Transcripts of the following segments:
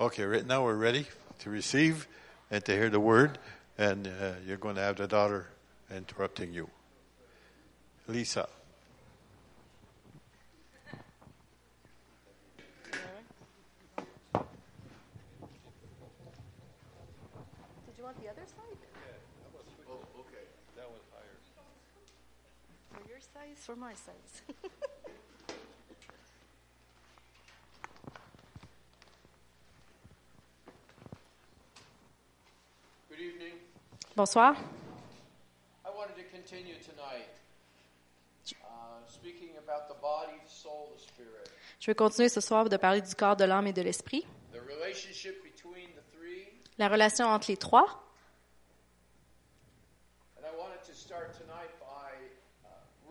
Okay, right now we're ready to receive and to hear the word, and uh, you're going to have the daughter interrupting you. Lisa. Did you want spirit, Je vais continuer ce soir de parler du corps, de l'âme et de l'esprit. La relation entre les trois.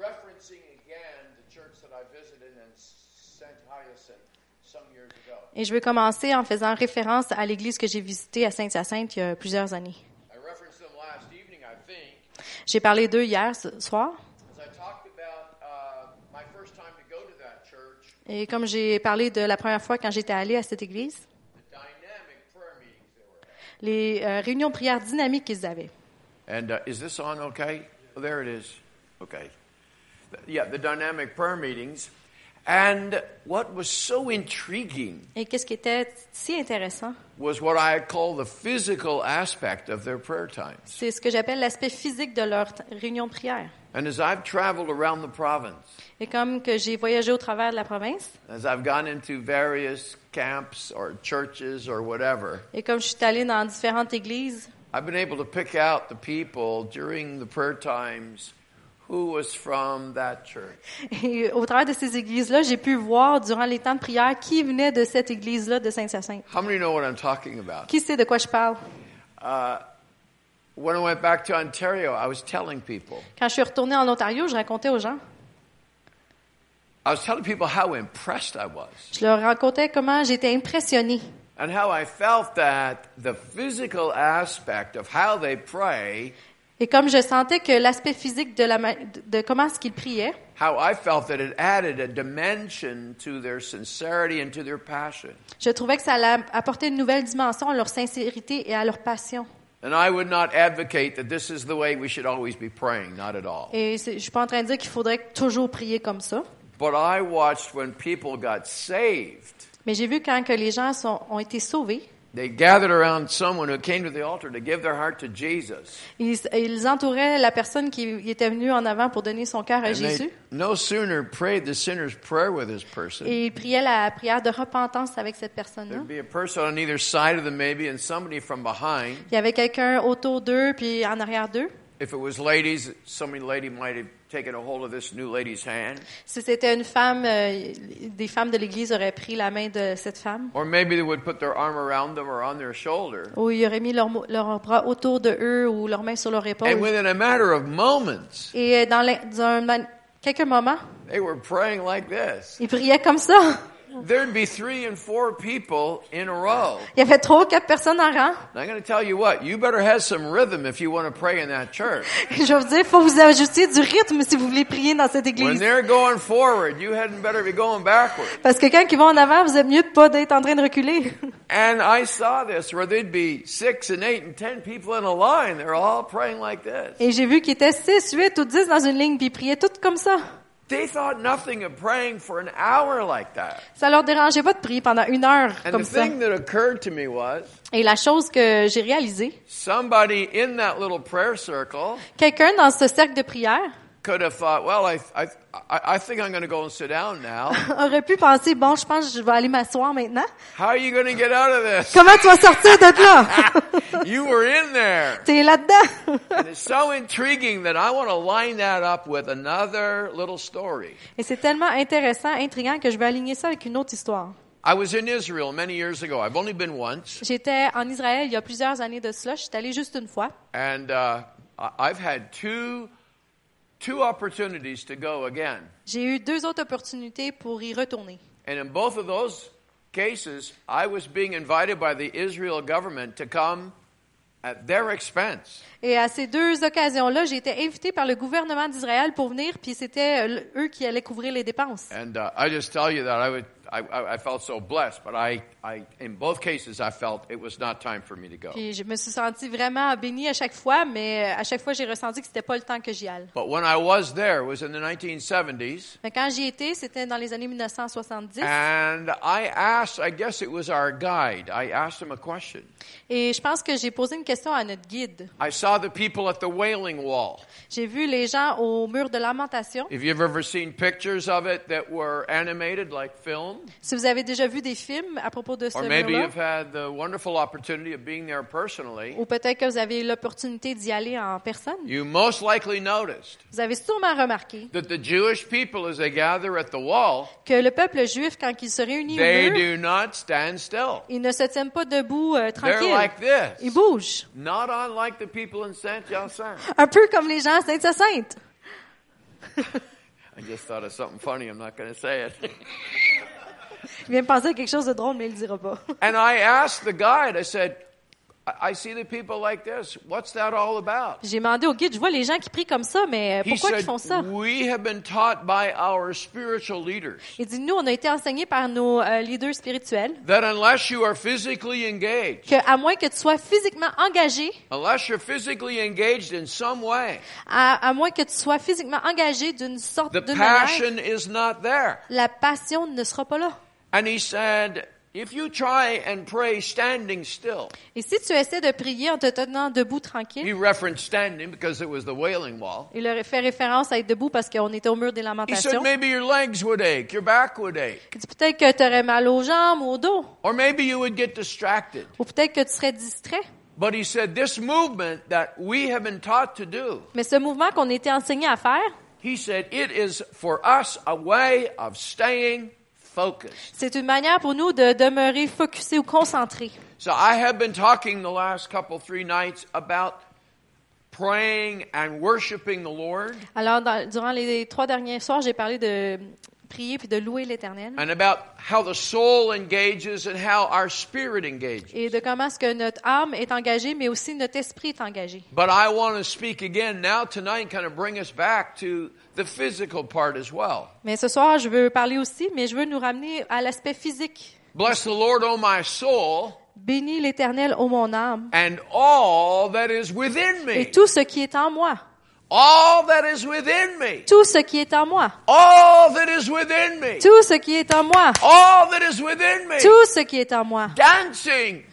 Uh. Et je vais commencer en faisant référence à l'église que j'ai visitée à Sainte-Hyacinthe il y a plusieurs années. I referenced them last evening, I think, J'ai parlé d'eux hier ce soir. as I talked about uh, my first time to go to that church, Et comme j'ai parlé de la première fois quand j'étais allée à cette église, les euh, réunions de prière dynamiques qu'ils avaient. And uh, is this on okay? Oh, there it is. Okay. Yeah, the dynamic prayer meetings. And what was so intriguing Et qu'est-ce qui était si intéressant, was what I call the physical aspect of their prayer times. c'est ce que j'appelle l'aspect physique de leur t- réunion de prière. And as I've traveled around the province, Et comme que j'ai voyagé au travers de la province, as I've gone into various camps or churches or whatever, et comme je suis allée dans différentes églises, I've been able to pick out the people during the prayer times who was from that church. et au travers de ces églises-là, j'ai pu voir durant les temps de prière qui venait de cette église-là de Saint-Hyacinthe. How many know what I'm talking about? Qui sait de quoi je parle? Uh, when I went back to Ontario, I was telling people. Quand je suis retournée en Ontario, je racontais aux gens. I was telling people how impressed I was Je leur racontais comment j'étais impressionnée and how I felt that the physical aspect of how they pray, et comme je sentais que l'aspect physique de, la, de comment est-ce qu'ils priaient, je trouvais que ça allait apporter une nouvelle dimension à leur sincérité et à leur passion. And I would not advocate that this is the way we should always be praying, not at all. Et je suis pas en train de dire qu'il faudrait toujours prier comme ça, But I watched when people got saved. mais j'ai vu quand que les gens sont, ont été sauvés, They gathered around someone who came to the altar to give their heart to Jesus. ils, ils entouraient la personne qui était venue en avant pour donner son cœur à And Jésus. they no sooner prayed the sinner's prayer with this person. Et ils priaient la prière de repentance avec cette personne-là. There'd be a person on either side of them, maybe, and somebody from behind. Il y avait quelqu'un autour d'eux, puis en arrière d'eux. If it was ladies, some lady might have taken a hold of this new lady's hand? Si c'était une femme, euh, des femmes de l'Église auraient pris la main de cette femme. Or maybe they would put their arm around them or on their shoulder. Ou ils auraient mis leur, leur bras autour de eux ou leurs mains sur leur épaule. And within a matter of moments, Et dans, dans un quelques moments, they were praying like this. ils priaient comme ça. There'd be three and four people in a row. Il y avait trois ou quatre personnes en rang. And I'm going to tell you what, you better have some rhythm if you want to pray in that church. Je vais vous dire, il faut vous ajuster du rythme si vous voulez prier dans cette When église. they're going forward, you hadn't better be going backward. Parce que quand ils vont en avant, vous êtes mieux de pas d'être en train de reculer. And I saw this where there'd be six and eight and ten people in a line. They're all praying like this. Et j'ai vu qu'ils étaient six, huit ou dix dans une ligne, puis ils priaient toutes comme ça. They thought nothing of praying for an hour like that. Ça leur dérangeait pas de prier pendant une heure And comme the ça. thing that occurred to me was Et la chose que j'ai réalisée, somebody in that little prayer circle quelqu'un dans ce cercle de prière could have thought, well, I, I, I I think I'm going to go and sit down now. aurait pu penser, bon, je pense que je vais aller m'asseoir maintenant. How are you going to get out of this? Comment tu vas sortir de là? You were in there. T'es là-dedans. And it's so intriguing that I want to line that up with another little story. Et c'est tellement intéressant, intriguant que je vais aligner ça avec une autre histoire. I was in Israel many years ago. I've only been once. J'étais en Israël il y a plusieurs années de cela. Je suis allée juste une fois. And uh, I've had two, two opportunities to go again. J'ai eu deux autres opportunités pour y retourner. And in both of those cases, I was being invited by the Israel government to come at their expense. Et à ces deux occasions-là, j'ai été invitée par le gouvernement d'Israël pour venir, puis c'était euh, eux qui allaient couvrir les dépenses. And uh, I just tell you that I would, I, I felt so blessed, but I, I, in both cases, I felt it was not time for me to go. Puis je me suis sentie vraiment bénie à chaque fois, mais à chaque fois, j'ai ressenti que c'était pas le temps que j'y aille. But when I was there, it was in the 1970s, Mais quand j'y étais, c'était dans les années 1970. and I asked, I guess it was our guide, I asked him a question. Et je pense que j'ai posé une question à notre guide. I saw the people at the Wailing Wall. J'ai vu les gens au mur de lamentation. If you've ever seen pictures of it that were animated like film, Si vous avez déjà vu des films à propos de ce or maybe mur-là, you've had the wonderful opportunity of being there personally, ou peut-être que vous avez eu l'opportunité d'y aller en personne, you most likely noticed vous avez sûrement remarqué that the Jewish people, as they gather at the wall, que le peuple juif, quand il se réunit au they mur, do not stand still. ils ne se tiennent pas debout euh, They're tranquille. like Ils this. bougent. Not unlike the people in Saint Hyacinthe. Un peu comme les gens à Sainte-Hyacinthe. I just thought of something funny. I'm not going to say it. Il vient de penser à quelque chose de drôle, mais il le dira pas. and I asked the guide, I said, I see the people like this. What's that all about? J'ai demandé au guide, je vois les gens qui prient comme ça, mais pourquoi ils said, font ça? We have been taught by our spiritual leaders Il dit, nous, on a été enseignés par nos euh, leaders spirituels that unless you are physically engaged, que, à moins que tu sois physiquement engagé, unless you're physically engaged in some way, à, à moins que tu sois physiquement engagé d'une sorte the de manière, passion is not there. la passion ne sera pas là. And he said, if you try and pray standing still, Et si tu essaies de prier en te tenant debout he tranquille, referenced standing because it was the wailing wall. il aurait fait référence à être debout parce qu'on était au mur des He said lamentations. maybe your legs would ache, your back would ache, Il dit peut-être que tu aurais mal aux jambes, au dos, or maybe you would get distracted. ou peut-être que tu serais distrait. But he said this movement that we have been taught to do, Mais ce mouvement qu'on était enseigné à faire, he said it is for us a way of staying. C'est une manière pour nous de demeurer focusés ou concentrés. So I have been talking the last couple, three nights about praying and worshiping the Lord Alors, dans- durant les trois derniers soirs, j'ai parlé de prier puis de louer l'Éternel and about how the soul engages and how our spirit engages. et de comment est-ce que notre âme est engagée, mais aussi notre esprit est engagé. But I want to speak again now tonight, kind of bring us back to the physical part as well. Mais ce soir, je veux parler aussi, mais je veux nous ramener à l'aspect physique. Bless the Lord, O my soul, Bénis l'Éternel, ô mon âme, and all that is within et me. tout ce qui est en moi. All that is within me. Tout ce qui est en moi. All that is within me. Tout ce qui est en moi. All that is within me. Tout ce qui est en moi. Dancing,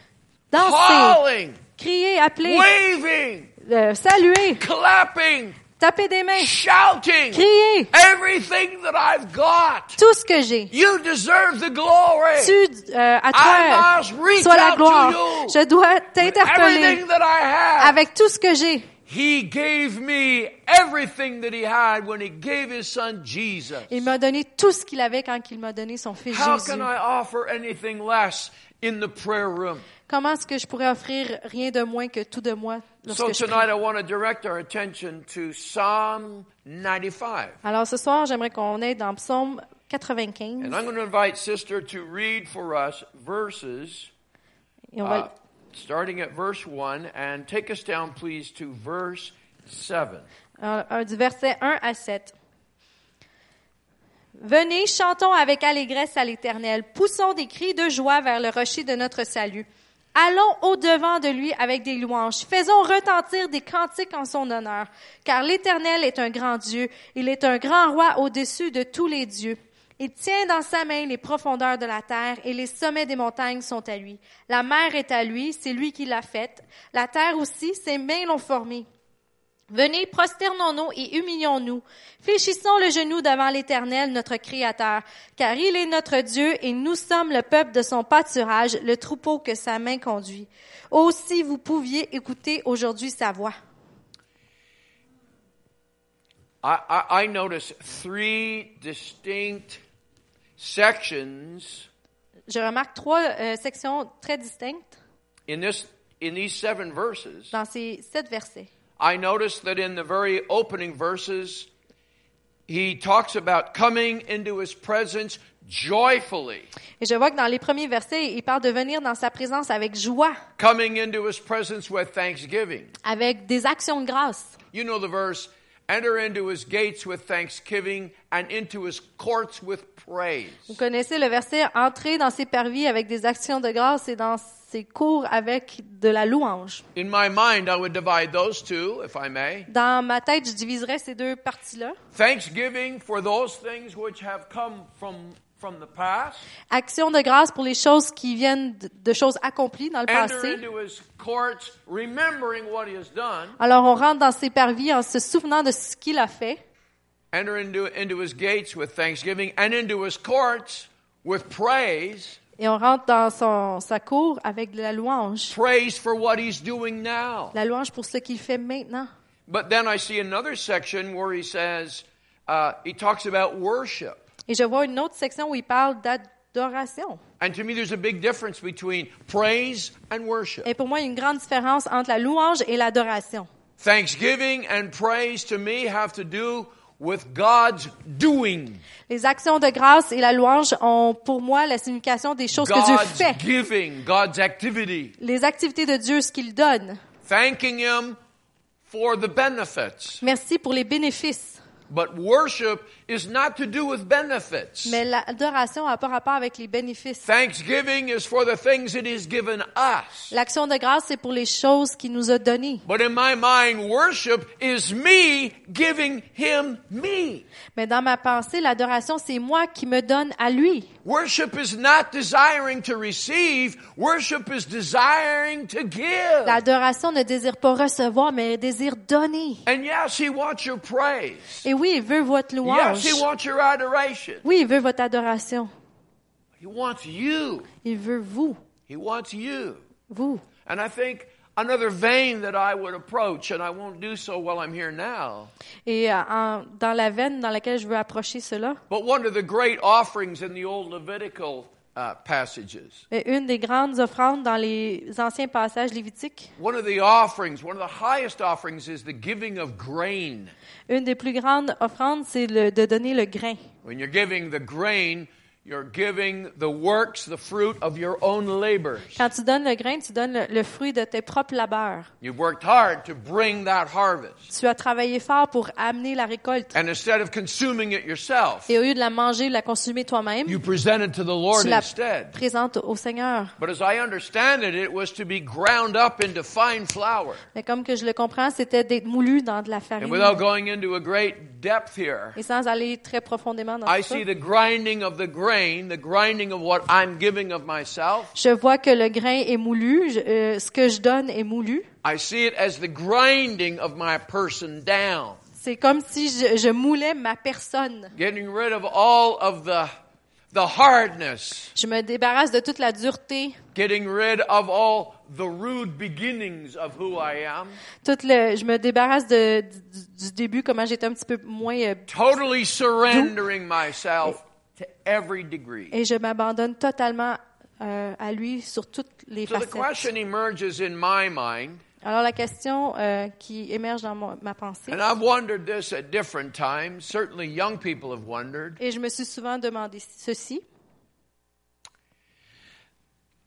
Danser, calling, crier, appeler, waving, euh, saluer, clapping, taper des mains, shouting. crier. Everything that I've got. Tout ce que j'ai. You deserve the glory. Tu, euh, à I must toi, reach soit la gloire. Je dois t'interpeller everything that I have. avec tout ce que j'ai. He gave me everything that he had when he gave his son Jesus. Il m'a donné tout ce qu'il avait quand il m'a donné son fils How Jésus. can I offer anything less in the prayer room? Comment est-ce que je pourrais offrir rien de moins que tout de moi So lorsque je tonight prie? I want to direct our attention to Psalm 95. Alors ce soir, j'aimerais qu'on aille dans Psaume 95 And I'm going to invite Sister to read for us verses et on uh, va, starting at verse 1 and take us down please to verse 7. euh, un du verset 1 à 7. Venez, chantons avec allégresse à l'Éternel, poussons des cris de joie vers le rocher de notre salut. Allons au-devant de lui avec des louanges, faisons retentir des cantiques en son honneur, car l'Éternel est un grand Dieu, il est un grand roi au-dessus de tous les dieux. Il tient dans sa main les profondeurs de la terre et les sommets des montagnes sont à lui. La mer est à lui, c'est lui qui l'a faite. La terre aussi, ses mains l'ont formée. Venez, prosternons-nous et humilions-nous. Fléchissons le genou devant l'Éternel, notre Créateur, car il est notre Dieu et nous sommes le peuple de son pâturage, le troupeau que sa main conduit. Aussi vous pouviez écouter aujourd'hui sa voix. I, I, I notice three sections Je remarque trois euh, sections très distinctes in this in these seven verses. dans ces sept versets. I notice that in the very opening verses, he talks about coming into his presence joyfully, Et je vois que dans les premiers versets, il parle de venir dans sa présence avec joie, coming into his presence with thanksgiving. avec des actions de grâce. You know the verse, Enter into his gates with thanksgiving and into his courts with praise. Vous connaissez le verset Entrez dans ses parvis avec des actions de grâce et dans ses cours avec de la louange. In my mind, I would divide those two, if I may. Dans ma tête, je diviserais ces deux parties-là. Thanksgiving for those things which have come from. Action de grâce pour les choses qui viennent de- choses accomplies dans le passé. into his courts, remembering what he has done. Alors on rentre dans ses parvis en se souvenant de ce qu'il a fait. Enter into, into his gates with thanksgiving and into his courts with praise. Et on rentre dans son, sa cour avec de la louange. Praise for what he's doing now. La louange pour ce qu'il fait maintenant. But then I see another section where he says, uh, he talks about worship. Et je vois une autre section où il parle d'adoration. And to me, there's a big difference between praise and worship. Et pour moi, il y a une grande différence entre la louange et l'adoration. Thanksgiving and praise to me have to do with God's doing, Les actions de grâce et la louange ont pour moi la signification des choses que Dieu fait. giving, God's activity. Les activités de Dieu, ce qu'il donne. Thanking Him for the benefits. Merci pour les bénéfices. But worship is not to do with benefits. Mais l'adoration n'a pas rapport avec les bénéfices. Thanksgiving is for the things that He's given us. L'action de grâce, c'est pour les choses qu'il nous a données. But in my mind, worship is me giving Him me. Mais dans ma pensée, l'adoration, c'est moi qui me donne à lui. Worship is not desiring to receive, worship is desiring to give. L'adoration ne désire pas recevoir, mais désire donner. And yes, He wants your praise. Et oui, il veut votre louange. Yes, He wants your adoration. Oui, il veut votre adoration. He wants you. Il veut vous. He wants you. Vous. And I think another vein that I would approach, and I won't do so while I'm here now, Et euh, en- dans la veine dans laquelle je veux approcher cela, but one of the great offerings in the old Levitical une des grandes offrandes dans les anciens passages lévitiques, One of the offerings, one of the highest offerings, is the giving of grain. une des plus grandes offrandes, c'est de donner le grain. When you're giving the grain, you're giving the works, the fruit of your own labors. Quand tu donnes le grain, tu donnes le, le fruit de tes propres labeurs. You've worked hard to bring that harvest. Tu as travaillé fort pour amener la récolte. And instead of consuming it yourself, Et au lieu de la manger, de la consommer toi-même, you present it to the Lord tu la instead. présentes au Seigneur. But as I understand it, it was to be ground up into fine flour. Mais comme que je le comprends, c'était d'être moulu dans de la farine. Without going into a great depth here, Et sans aller très profondément dans I see the grinding of the grain, the grinding of what I'm giving of myself. je vois que le grain est moulu, je- euh, ce que je donne est moulu. I see it as the grinding of my person down, C'est comme si je, je moulais ma personne. getting rid of all of the the hardness, Je me débarrasse de toute la dureté, getting rid of all the rude beginnings of who I am, toute le, je me débarrasse de, du, du début, comment j'étais un petit peu moins, euh, totally surrendering myself to every degree. et je m'abandonne totalement euh, à lui sur toutes les So the facettes. question emerges in my mind, Alors la question euh, qui émerge dans mon- ma pensée, and I've wondered this at different times. Certainly, young people have wondered. et je me suis souvent demandé ceci.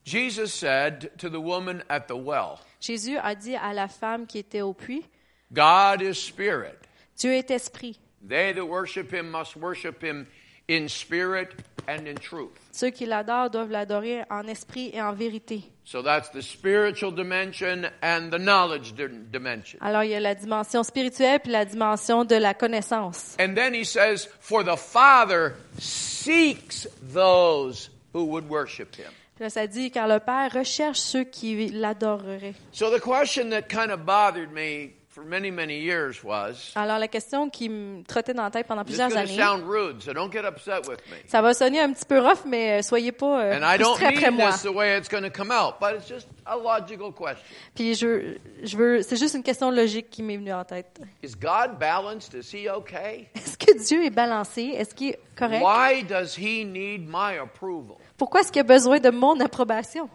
Jesus said to the woman at the well, Jésus a dit à la femme qui était au puits, God is spirit. Dieu est esprit. They that worship him must worship him in spirit and in truth. Ceux qui l'adorent doivent l'adorer en esprit et en vérité. So that's the spiritual dimension and the knowledge di- dimension. Alors il y a la dimension spirituelle puis la dimension de la connaissance. And then he says, For the Father seeks those who would worship him. Puis là, ça dit, car le Père recherche ceux qui l'adoreraient. So the question that kind of bothered me many, many years was Alors la question qui me trottait dans la tête pendant plusieurs années, sound rude, so don't get upset with me. ça va sonner un petit peu rough, mais euh, soyez pas euh, And I don't frustrés après mean moi. this the way it's going to come out, but it's just a logical question. Puis je, veux- je veux, c'est juste une question logique qui m'est venue en tête. Is God balanced? Is he okay? Est-ce que Dieu est balancé? Est-ce qu'il est correct? Why does he need my approval? Pourquoi est-ce qu'il a besoin de mon approbation?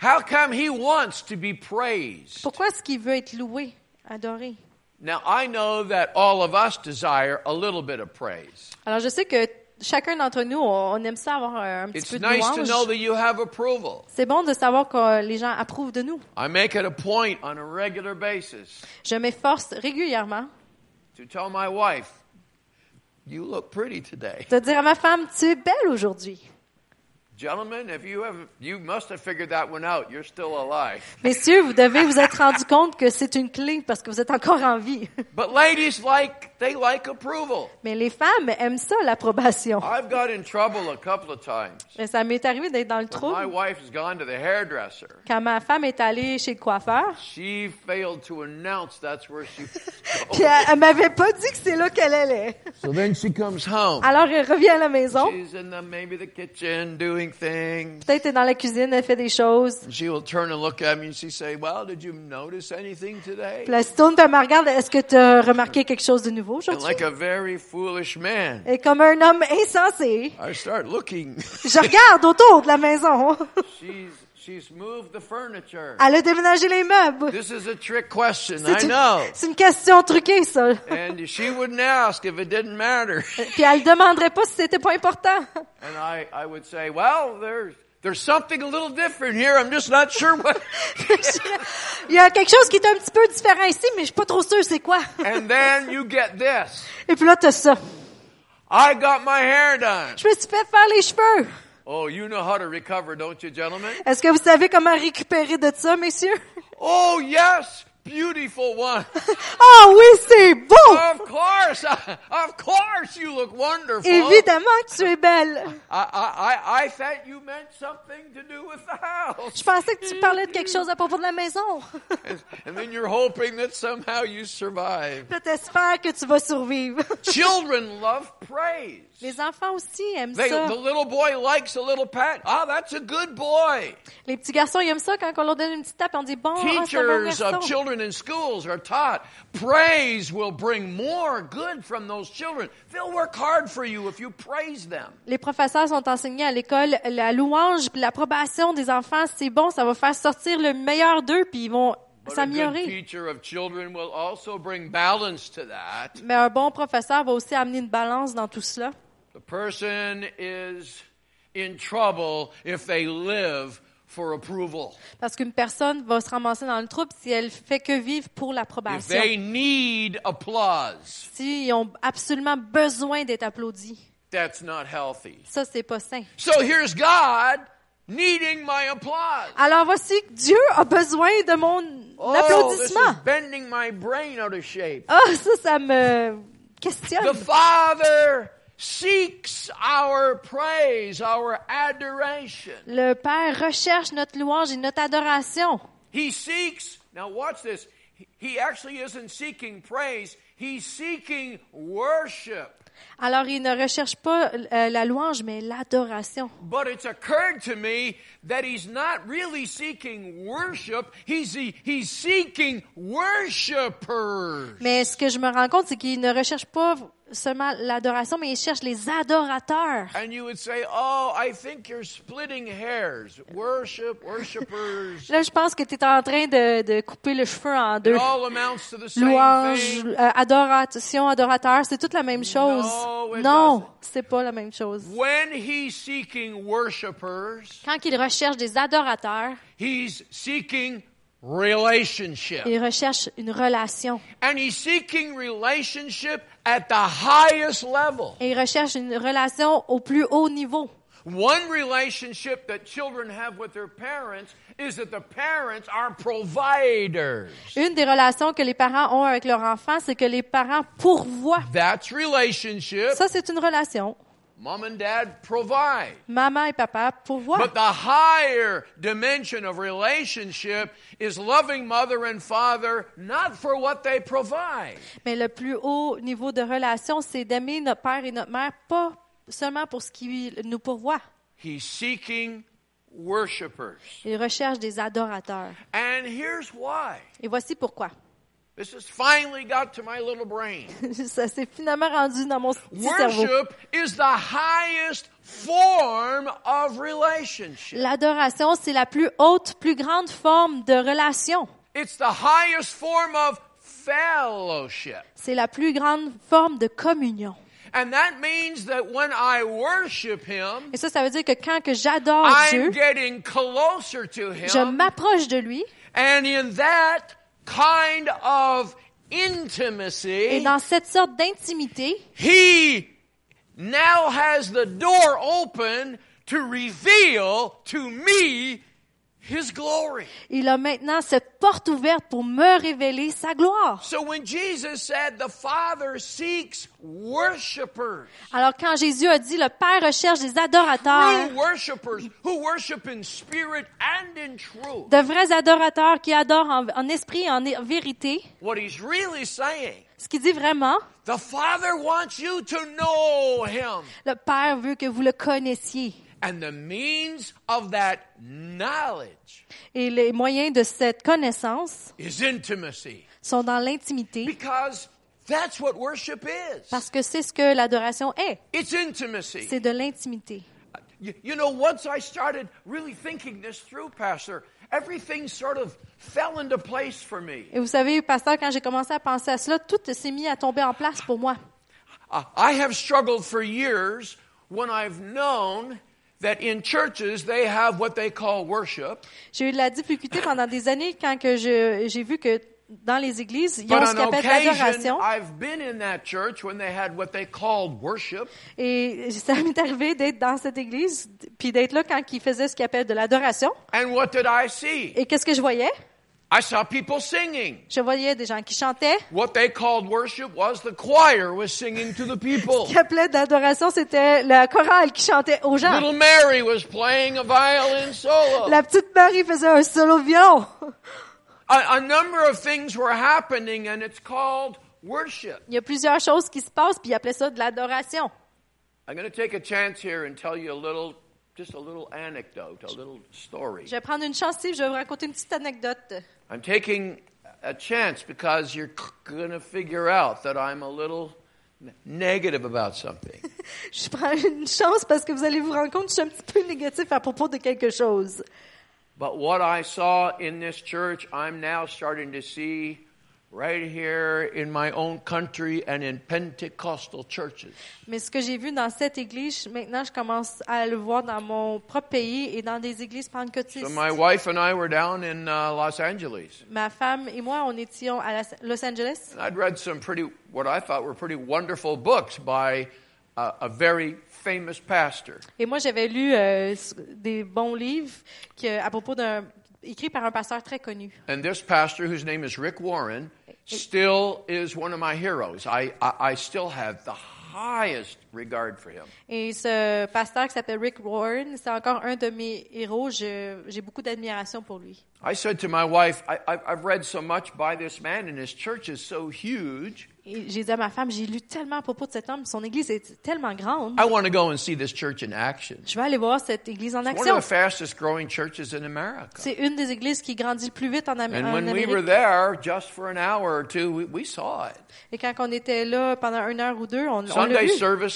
How come he wants to be praised? Pourquoi est-ce qu'il veut être loué, Now, I know that all of us desire a little bit of praise. Alors je sais que chacun d'entre nous, on aime ça avoir un, un petit It's peu de nice to know that you have approval. C'est bon de savoir que les gens approuvent de nous. I make it a point on a regular basis Je m'efforce régulièrement to tell my wife, You look pretty today. De dire à ma femme, tu es belle aujourd'hui. Messieurs, vous devez vous être rendu compte que c'est une clé parce que vous êtes encore en vie. But ladies like, they like approval. Mais les femmes aiment ça, l'approbation. I've got in trouble a couple of times. Mais Ça m'est arrivé d'être dans le My trouble. wife has gone to the hairdresser. Quand ma femme est allée chez le coiffeur, She failed to announce that's where she puis elle, elle m'avait pas dit que c'est là qu'elle allait. So then she comes home. Alors elle revient à la maison, She's in the, maybe the kitchen doing things. peut-être est dans la cuisine, elle fait des choses. She will turn and look at me and she say, well, did you notice anything today? Puis elle se tourne, elle me regarde, est-ce que tu as remarqué quelque chose de nouveau? And aujourd'hui? like a very foolish man, Et comme un homme insensé, I start looking. je regarde autour de la maison. she's, she's moved the furniture. Elle a déménagé les meubles. This is a trick question, C'est I une, know. c'est une question truquée, ça. And she wouldn't ask if it didn't matter. Puis elle demanderait pas si c'était pas important. And I, I would say, well, there's, there's something a little different here. I'm just not sure what. Il y a quelque chose qui est un petit peu différent ici, mais je suis pas trop sûre c'est quoi. And then you get this. Et puis là, t'as ça. I got my hair done. Je me suis fait faire les cheveux. Oh, you know how to recover, don't you, gentlemen? Est-ce que vous savez comment récupérer de ça, messieurs? Oh, yes, beautiful one. Ah oui, c'est beau! Of course, of course, you look wonderful. Évidemment que tu es belle. I, I, I I thought you meant something to do with the house. Je pensais que tu parlais de quelque chose à propos de la maison. And, then you're hoping that somehow you survive. T'espères que tu vas survivre. Children love praise. Les enfants aussi aiment They, ça. the little boy likes a little pat. Ah, that's a good boy. Les petits garçons, ils aiment ça quand on leur donne une petite tape, on dit bon, ah, c'est un bon Teachers garçon. of children in schools are taught praise will bring more good from those children. They'll work hard for you if you praise them. Les professeurs sont enseignés à l'école la louange puis l'approbation des enfants, c'est bon, ça va faire sortir le meilleur d'eux puis ils vont s'améliorer. teacher of children will also bring balance to that. Mais un bon professeur va aussi amener une balance dans tout cela. The person is in trouble if they live for approval. Parce qu'une personne va se ramasser dans le trouble si elle fait que vivre pour If l'approbation. they need applause, S'ils ont absolument besoin d'être applaudis. that's not healthy. Ça, c'est pas sain. So here's God needing my applause. Alors voici que Dieu a besoin de mon Oh, this applaudissement. is bending my brain out of shape. Ah, ça, ça me questionne. The Father seeks our praise, our adoration. Le Père recherche notre louange et notre adoration. He seeks, now watch this, he- he actually isn't seeking praise, he's seeking worship. Alors, il ne recherche pas euh, la louange, mais l'adoration. But it's occurred to me that he's not really seeking worship, he's, he's seeking worshipers. Mais ce que je me rends compte, c'est qu'il ne recherche pas seulement l'adoration, mais il cherche les adorateurs. And you would say, oh, I think you're splitting hairs. Worship, worshipers. Là, je pense que tu es en train de, de couper le cheveu en It deux. all amounts to the same Louange, thing. euh, adoration, adorateur, c'est toute la même chose. No, it non, c'est pas la même chose. When he's seeking worshipers, Quand il recherche des adorateurs, he's seeking relationship. il recherche une relation. And he's seeking relationship at the highest level. Et il recherche une relation au plus haut niveau. One relationship that children have with their parents is that the parents are providers. Une des relations que les parents ont avec leur enfant, c'est que les parents pourvoient. That's relationship. Ça, c'est une relation. Mom and dad provide. Maman et papa pourvoient. But the higher dimension of relationship is loving mother and father not for what they provide, Mais le plus haut niveau de relation, c'est d'aimer notre père et notre mère, pas seulement pour ce qui nous pourvoit. he's seeking worshipers. Il recherche des adorateurs. And here's why. Et voici pourquoi. This has finally got to my little brain. Ça s'est finalement rendu dans mon petit cerveau. Worship is the highest form of relationship. L'adoration, c'est la plus haute, plus grande forme de relation. It's the highest form of fellowship. C'est la plus grande forme de communion. And that means that when I worship Him, Et ça, ça veut dire que quand que j'adore I'm Dieu, getting closer to him. je m'approche de lui And in that kind of intimacy, Et dans cette sorte d'intimité, he now has the door open to reveal to me his glory. il a maintenant cette porte ouverte pour me révéler sa gloire. So when Jesus said the Father seeks worshipers, Alors quand Jésus a dit le Père recherche des adorateurs, true worshipers who worship in spirit and in truth, de vrais adorateurs qui adorent en, en esprit et en vérité, what he's really saying, ce qu'il dit vraiment, the Father wants you to know him. le Père veut que vous le connaissiez. And the means of that knowledge Et les moyens de cette connaissance is intimacy. sont dans l'intimité Because that's what worship is. parce que c'est ce que l'adoration est. It's intimacy. C'est de l'intimité. You, know, once I started really thinking this through, Pastor, everything sort of fell into place for me. Et vous savez, pasteur, quand j'ai commencé à penser à cela, tout s'est mis à tomber en place pour moi. I have struggled for years when I've known that in churches they have what they call worship, J'ai eu de la difficulté pendant des années quand que je- j'ai vu que dans les églises, ils but ont ce on qu'on appelle l'adoration. I've been in that church when they had what they called worship, Et ça m'est arrivé d'être dans cette église, puis d'être là quand ils faisaient ce qu'ils appellent de l'adoration. and what did I see? Et qu'est-ce que je voyais? I saw people singing. Je voyais des gens qui chantaient. What they called worship was the choir was singing to the people. Ce qu'ils appelaient d'adoration, c'était la chorale qui chantait aux gens. Little Mary was playing a violin solo. La petite Marie faisait un solo violon. A, a number of things were happening, and it's called worship. Il y a plusieurs choses qui se passent, puis ils appelaient ça de l'adoration. I'm going to take a chance here and tell you a little, just a little anecdote, a little story. Je vais prendre une chance ici, je vais vous raconter une petite anecdote. I'm taking a chance because you're going to figure out that I'm a little negative about something. Je prends une chance parce que vous allez vous rendre compte que je suis un petit peu négatif à propos de quelque chose. But what I saw in this church, I'm now starting to see right here in my own country and in Pentecostal churches. Mais ce que j'ai vu dans cette église, maintenant, je commence à le voir dans mon propre pays et dans des églises pentecôtistes. So my wife and I were down in uh, Los Angeles. Ma femme et moi, on étions à Los Angeles. And I'd read some pretty, what I thought were pretty wonderful books by uh, a very famous pastor. Et moi, j'avais lu euh, des bons livres qui, euh, à propos d'un écrit par un pasteur très connu. And this pastor, whose name is Rick Warren, still is one of my heroes. I, I, I still have the highest regard for him. Et ce pasteur qui s'appelle Rick Warren, c'est encore un de mes héros. J'ai beaucoup d'admiration pour lui. I said to my wife, I, I've I've read so much by this man, and his church is so huge. Et j'ai dit à ma femme, j'ai lu tellement à propos de cet homme, son église est tellement grande. I want to go and see this church in action. Je vais aller voir cette église en It's one action. of the fastest growing churches in America. C'est une des églises qui grandit le plus vite en, Am- And en when we were Amérique. there, just for an hour or two, we, we saw it. Et quand on était là pendant une heure ou deux, on, on l'a vu.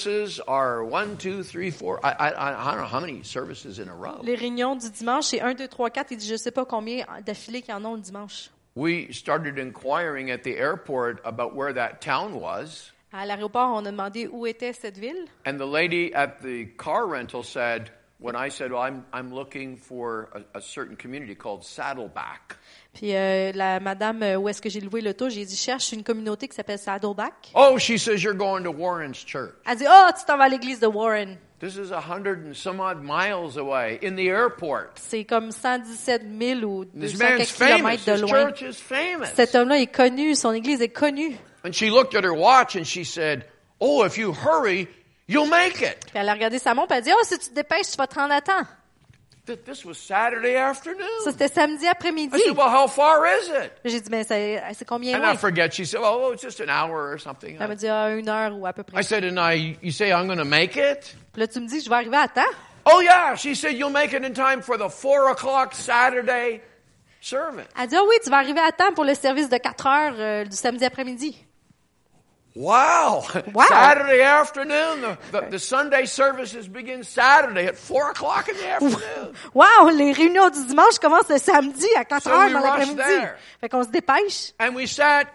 Services are one, two, three, four. I, I, I don't know how many services in a row. Les réunions du dimanche, c'est 1, 2, 3, 4. Il dit, je sais pas combien d'affilés qu'il y en a le dimanche. We started inquiring at the airport about where that town was. À l'aéroport, on a demandé où était cette ville. And the lady at the car rental said, when I said, well, I'm, I'm looking for a, a certain community called Saddleback. Puis euh, la madame, euh, où est-ce que j'ai loué l'auto, j'ai dit, cherche une communauté qui s'appelle Saddleback. Oh, she says, you're going to Warren's church. Elle dit, oh, tu t'en vas à l'église de Warren. This is a hundred and some odd miles away in the airport. C'est comme 117 000 ou This 200 man's quelques kilomètres de His loin. church is famous. Cet homme-là est connu, son église est connue. And she looked at her watch and she said, Oh, if you hurry, you'll make it. Puis elle a regardé sa montre, puis elle a dit, oh, si tu te dépêches, tu vas te rendre à temps. Th- This was Saturday afternoon. Ça, c'était samedi après-midi. I said, Well, how far is it? J'ai dit, ben, c'est c'est combien And loin? I forget. She said, Oh, it's just an hour or something. Elle m'a dit, ah, une heure ou à peu près. I said, And I, you say I'm going to make it? Puis là, tu me dis, je vais arriver à temps. Oh, yeah. She said, You'll make it in time for the four o'clock Saturday service. Elle dit, ah oui, tu vas arriver à temps pour le service de 4 heures euh, du samedi après-midi. Wow. Wow. Saturday afternoon. The, the, the Sunday services begin Saturday at four o'clock in the afternoon. Wow, les réunions du dimanche commencent le samedi à 4 So heures we dans rushed l'après-midi. Fait qu'on se dépêche. And we sat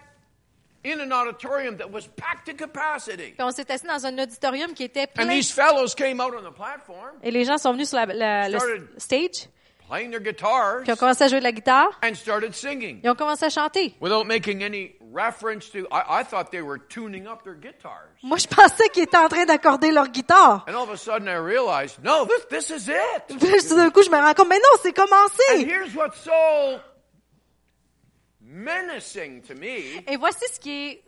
in an auditorium that was packed to capacity. Puis on s'est assis dans un auditorium qui était And plein. these fellows came out on the platform, Et les gens sont venus sur la, la- le Started. stage, playing their guitars, puis ont commencé à jouer de la guitare, and started singing ils ont commencé à chanter, without making any reference to, I, I thought they were tuning up their guitars. Moi, je pensais qu'ils étaient en train d'accorder leur guitare. And all of a sudden I realized, no, this, this is it. Puis tout d'un coup, je me rends compte, mais non, c'est And commencé. here's what's so menacing to me Et voici ce qui est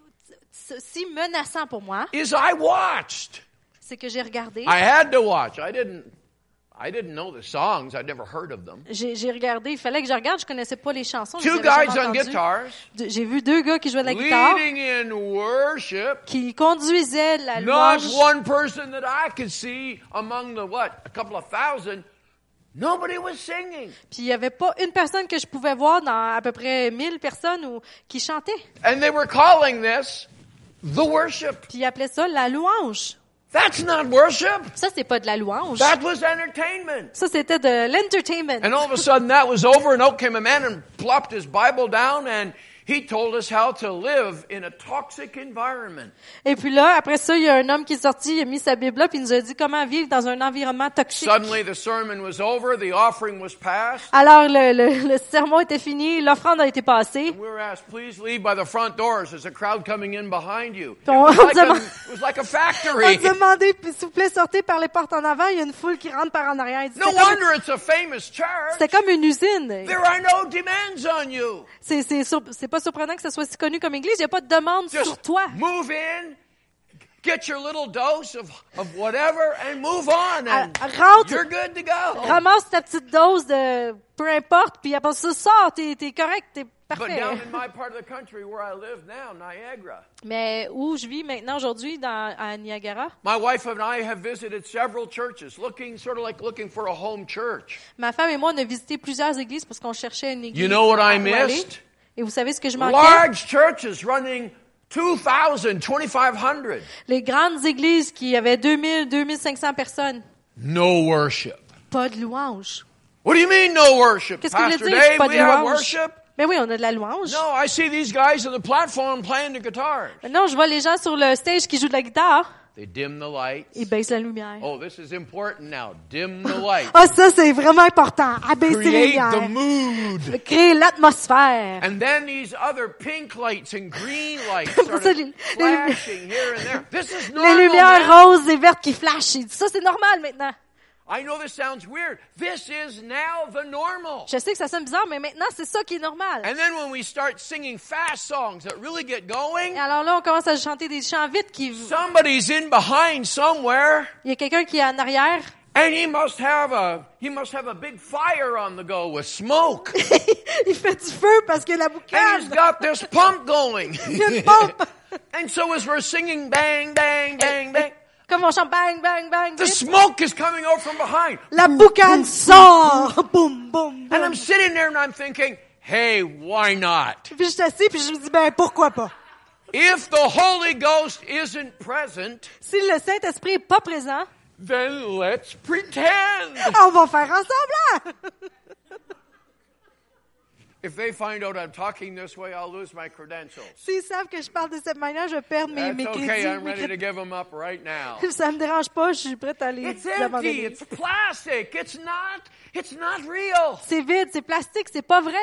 si menaçant pour moi, is I watched. c'est que j'ai regardé. I had to watch. I didn't J'ai regardé, il fallait que je regarde, je connaissais pas les chansons. Two guys on guitars J'ai vu deux gars qui jouaient de la guitare, leading in worship. qui conduisaient la Not louange. one person that I could see among the what? A couple of thousand. Nobody was singing. Puis il y avait pas une personne que je pouvais voir dans à peu près 1000 personnes ou, qui chantaient. And they were calling this the worship. Puis ils appelaient ça la louange. That's not worship. Ça, c'est pas de la louange. That was entertainment. Ça, c'était de l'entertainment. And all of a sudden that was over and out came a man and plopped his Bible down and he told us how to live in a toxic environment. Et puis là, après ça, il y a un homme qui est sorti, il a mis sa Bible là, puis il nous a dit comment vivre dans un environnement toxique. Suddenly the sermon was over, the offering was passed. Alors, le, le, le sermon était fini, l'offrande a été passée. We were asked, please leave by the front doors. There's a crowd coming in behind you. It On- was on demande- On s'il vous plaît, sortez par les portes en avant, il y a une foule qui rentre par en arrière. C'était comme, wonder it's a famous church. c'était comme une usine. There are no demands on you. C'est, c'est, sur- c'est pas surprenant que ça soit si connu comme église, il n'y a pas de demande sur toi. move in, get your little dose of, of whatever, and move on. And Ah, rentre. you're good to go. Ramasse ta petite dose de peu importe, puis après ça, sors, t'es, t'es correct, t'es parfait. down in my part of the country where I live now, Niagara, Mais où je vis maintenant aujourd'hui, dans, à Niagara, my wife and I have visited several churches, looking sort of like looking for a home church. ma femme et moi, on a visité plusieurs églises parce qu'on cherchait une église. You know what I missed? Et vous savez ce que je manquais? Large churches running 2,000, 2,500. Les grandes églises qui avaient 2000, 2500 personnes. No worship. Pas de louange. What do you mean no worship? Qu'est-ce que vous voulez Pastor dire? Pas we de have louange? worship? Mais oui, on a de la louange. No, I see these guys on the platform playing the guitars. Non, je vois les gens sur le stage qui jouent de la guitare. They dim the lights. Ils baissent la lumière. Oh, this is important now. Dim the lights. Ah, ça, c'est vraiment important. Abaisser les Create the lumières. mood. Créer l'atmosphère. And then these other pink lights and green lights started les- les- flashing here and there. This is Les normal. lumières man. roses et vertes qui flashent. Ça, c'est normal maintenant. I know this sounds weird. This is now the normal. Je sais que ça sonne bizarre, mais maintenant, c'est ça qui est normal. And then when we start singing fast songs that really get Et going, alors là, on commence à chanter des chants vite qui... somebody's in behind somewhere. Il y a quelqu'un qui est en arrière. And he must have a he must have a big fire on the go with smoke. il fait du feu parce que la and he's got this pump going. Il y a une pompe. and so as we're singing bang bang bang bang, Comme on chante bang, bang, bang. the vite, smoke is coming out from behind. La boucane sort. Boum, boum, And boum. I'm sitting there and I'm thinking, "Hey, why not? Puis je suis assis, puis je me dis, ben pourquoi pas? If the Holy Ghost isn't present, Si le Saint-Esprit est pas présent, then let's pretend." on va faire ensemble. If they find out I'm talking this way, I'll lose my credentials. S'ils savent que je parle de cette manière, je vais perdre mes, mes okay. crédits. I'm mes ready to give them up right now. Ça me dérange pas, je suis prête à les It's empty. It's plastic. It's not. It's not real. C'est vide, c'est plastique, c'est pas vrai.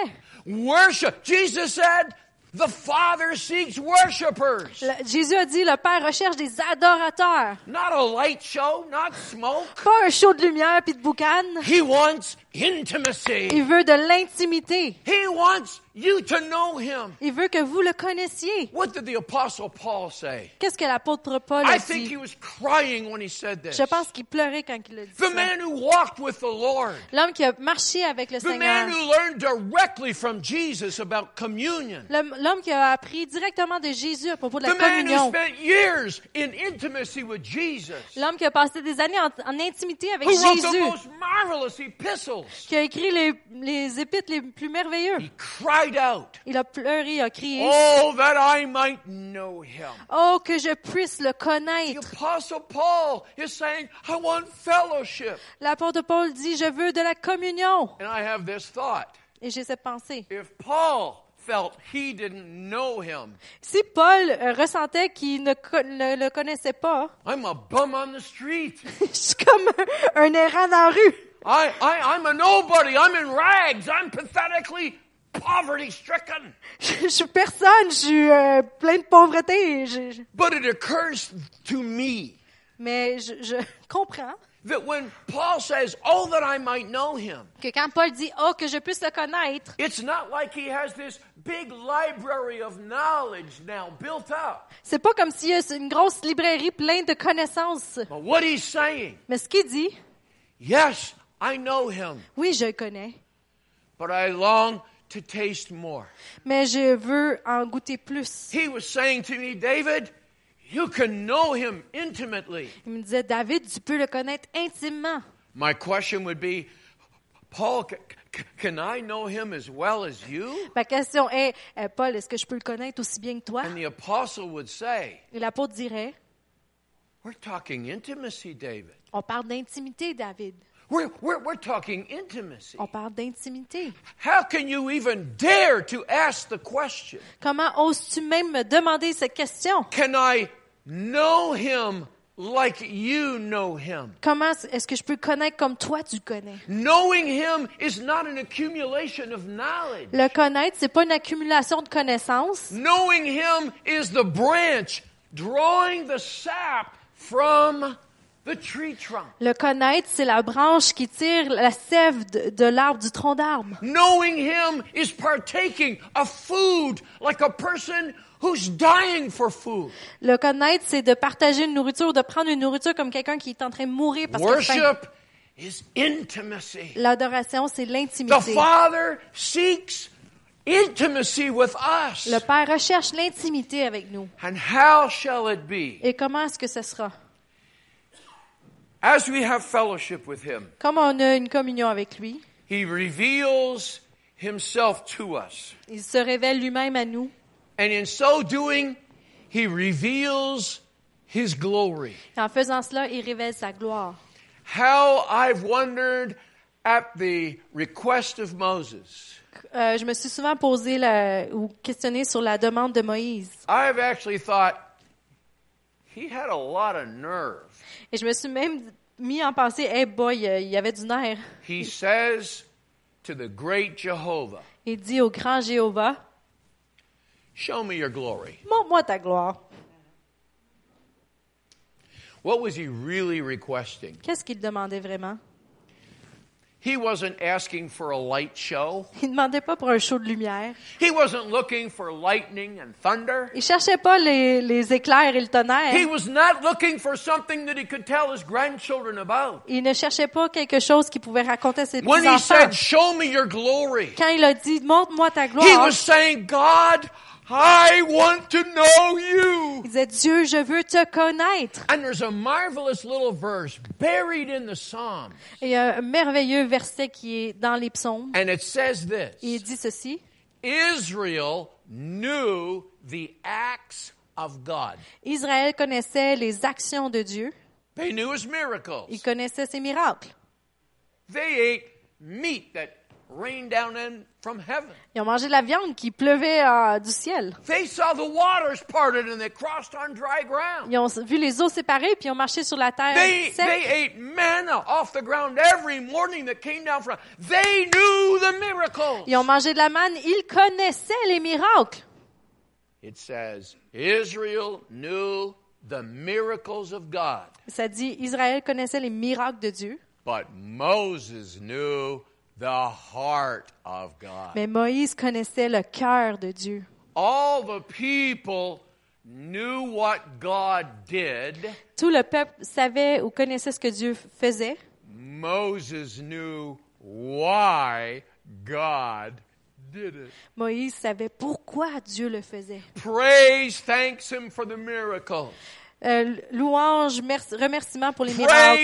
Worship. Jesus said, "The Father seeks worshipers, Le- Jésus a dit, le Père recherche des adorateurs. not a light show, not smoke. Pas un show de lumière puis de boucan. He wants intimacy. Il veut de l'intimité. He wants you to know Him." Il veut que vous le connaissiez. What did the Apostle Paul say? Qu'est-ce que l'apôtre Paul a I think dit? he was crying when he said this. Je pense qu'il pleurait quand il a dit The ça. man who walked with the Lord. L'homme qui a marché avec le The Seigneur. man who learned directly from Jesus about communion. L'homme qui a appris directement de Jésus à propos de la The man who communion. spent years in intimacy with Jesus. L'homme qui a passé des années en, en intimité avec Who wrote the Jésus. most marvelous epistles. Qui a écrit les, les épîtres les plus merveilleux. He cried out, Il a pleuré, il a crié. Oh, that I might know him. Oh, que je puisse le The connaître. Apostle Paul is saying, I want fellowship. L'apôtre Paul dit, je veux de la communion. And I have this thought. Et j'ai cette pensée. If Paul felt he didn't know him, Si Paul euh, ressentait qu'il ne, le connaissait pas, I'm a bum on the street. je suis comme un, un errant dans la rue. I, I, I'm a nobody. I'm in rags. I'm pathetically poverty stricken. Je, suis personne, je suis euh, plein de pauvreté. Je- But it occurs to me mais je, je comprends that when Paul says, Oh, that I might know him, que quand Paul dit oh que je puisse le connaître, it's not like he has this big library of knowledge now built up. c'est pas comme s'il y a une grosse librairie pleine de connaissances. But what he's saying, Mais ce qu'il dit, yes, I know him, oui, je le connais, but I long to taste more. mais je veux en goûter plus. He was saying to me, David, you can know him intimately. Il me disait David, tu peux le connaître intimement. My question would be, Paul, can I know him as well as you? Ma question est euh, Paul, est-ce que je peux le connaître aussi bien que toi? And the apostle would say, Et l'apôtre dirait We're talking intimacy, David. On parle d'intimité, David. We're, we're, we're talking intimacy. On parle d'intimité. How can you even dare to ask the question? Comment oses-tu même me demander cette question Can I know him like you know him? Comment est-ce que je peux connaître comme toi tu connais Knowing him is not an accumulation of knowledge. Le connaître, c'est pas une accumulation de connaissances. Knowing him is the branch drawing the sap from the tree trunk. Le connaître, c'est la branche qui tire la sève de, de l'arbre, du tronc d'arbre. Knowing him is partaking of food like a person who's dying for food. Le connaître, c'est de partager une nourriture, de prendre une nourriture comme quelqu'un qui est en train de mourir parce faim. Worship is intimacy. L'adoration, c'est The l'intimité. Father seeks intimacy with us. Le Père recherche l'intimité avec nous. And how shall it be? Et comment est-ce que ce sera? As we have fellowship with him, Comme on a une communion avec lui, he reveals himself to us. il se révèle lui-même à nous. And in so doing, he reveals his glory. En faisant cela, il révèle sa gloire. How I've wondered at the request of Moses. Euh, je me suis souvent posé la, ou questionné sur la demande de Moïse. I've actually thought he had a lot of nerve. Et je me suis même mis en pensée, hey boy, euh, il y avait du nerf. He says to the great Jehovah, Il dit au grand Jéhovah, Show me your glory. montre-moi ta gloire. What was he really requesting? Qu'est-ce qu'il demandait vraiment? He wasn't asking for a light show. Il demandait pas pour un show de lumière. He wasn't looking for lightning and thunder. Il cherchait pas les, les éclairs et le tonnerre. He was not looking for something that he could tell his grandchildren about. Il ne cherchait pas quelque chose qu'il pouvait raconter à ses When he said, Show me your glory, Quand il a dit, montre-moi ta gloire. he was saying, God, I want to know you. il disait, Dieu, je veux te connaître. And there's a marvelous little verse buried in the Psalms. Et il y a un merveilleux verset qui est dans les psaumes. And it says this Et il dit ceci. Israel knew the acts of God. Israël connaissait les actions de Dieu. They knew his miracles. Il connaissait ses miracles. They ate meat that rained down in from heaven. Ils ont mangé de la viande qui pleuvait euh, du ciel. They saw the waters parted and they crossed on dry ground. Ils ont vu les eaux séparées puis ils ont marché sur la terre They, sec. they ate manna off the ground every morning that came down from. They knew the miracles. Ils ont mangé de la manne. Ils connaissaient les miracles. It says Israel knew the miracles of God, Ça dit, Israël connaissait les miracles de Dieu. but Moses knew the heart of God. Mais Moïse connaissait le cœur de Dieu. All the people knew what God did. Tout le peuple savait ou connaissait ce que Dieu faisait. Moses knew why God did it. Moïse savait pourquoi Dieu le faisait. Praise thanks him for the miracles. Euh, louange, merci, remerciement pour les miracles.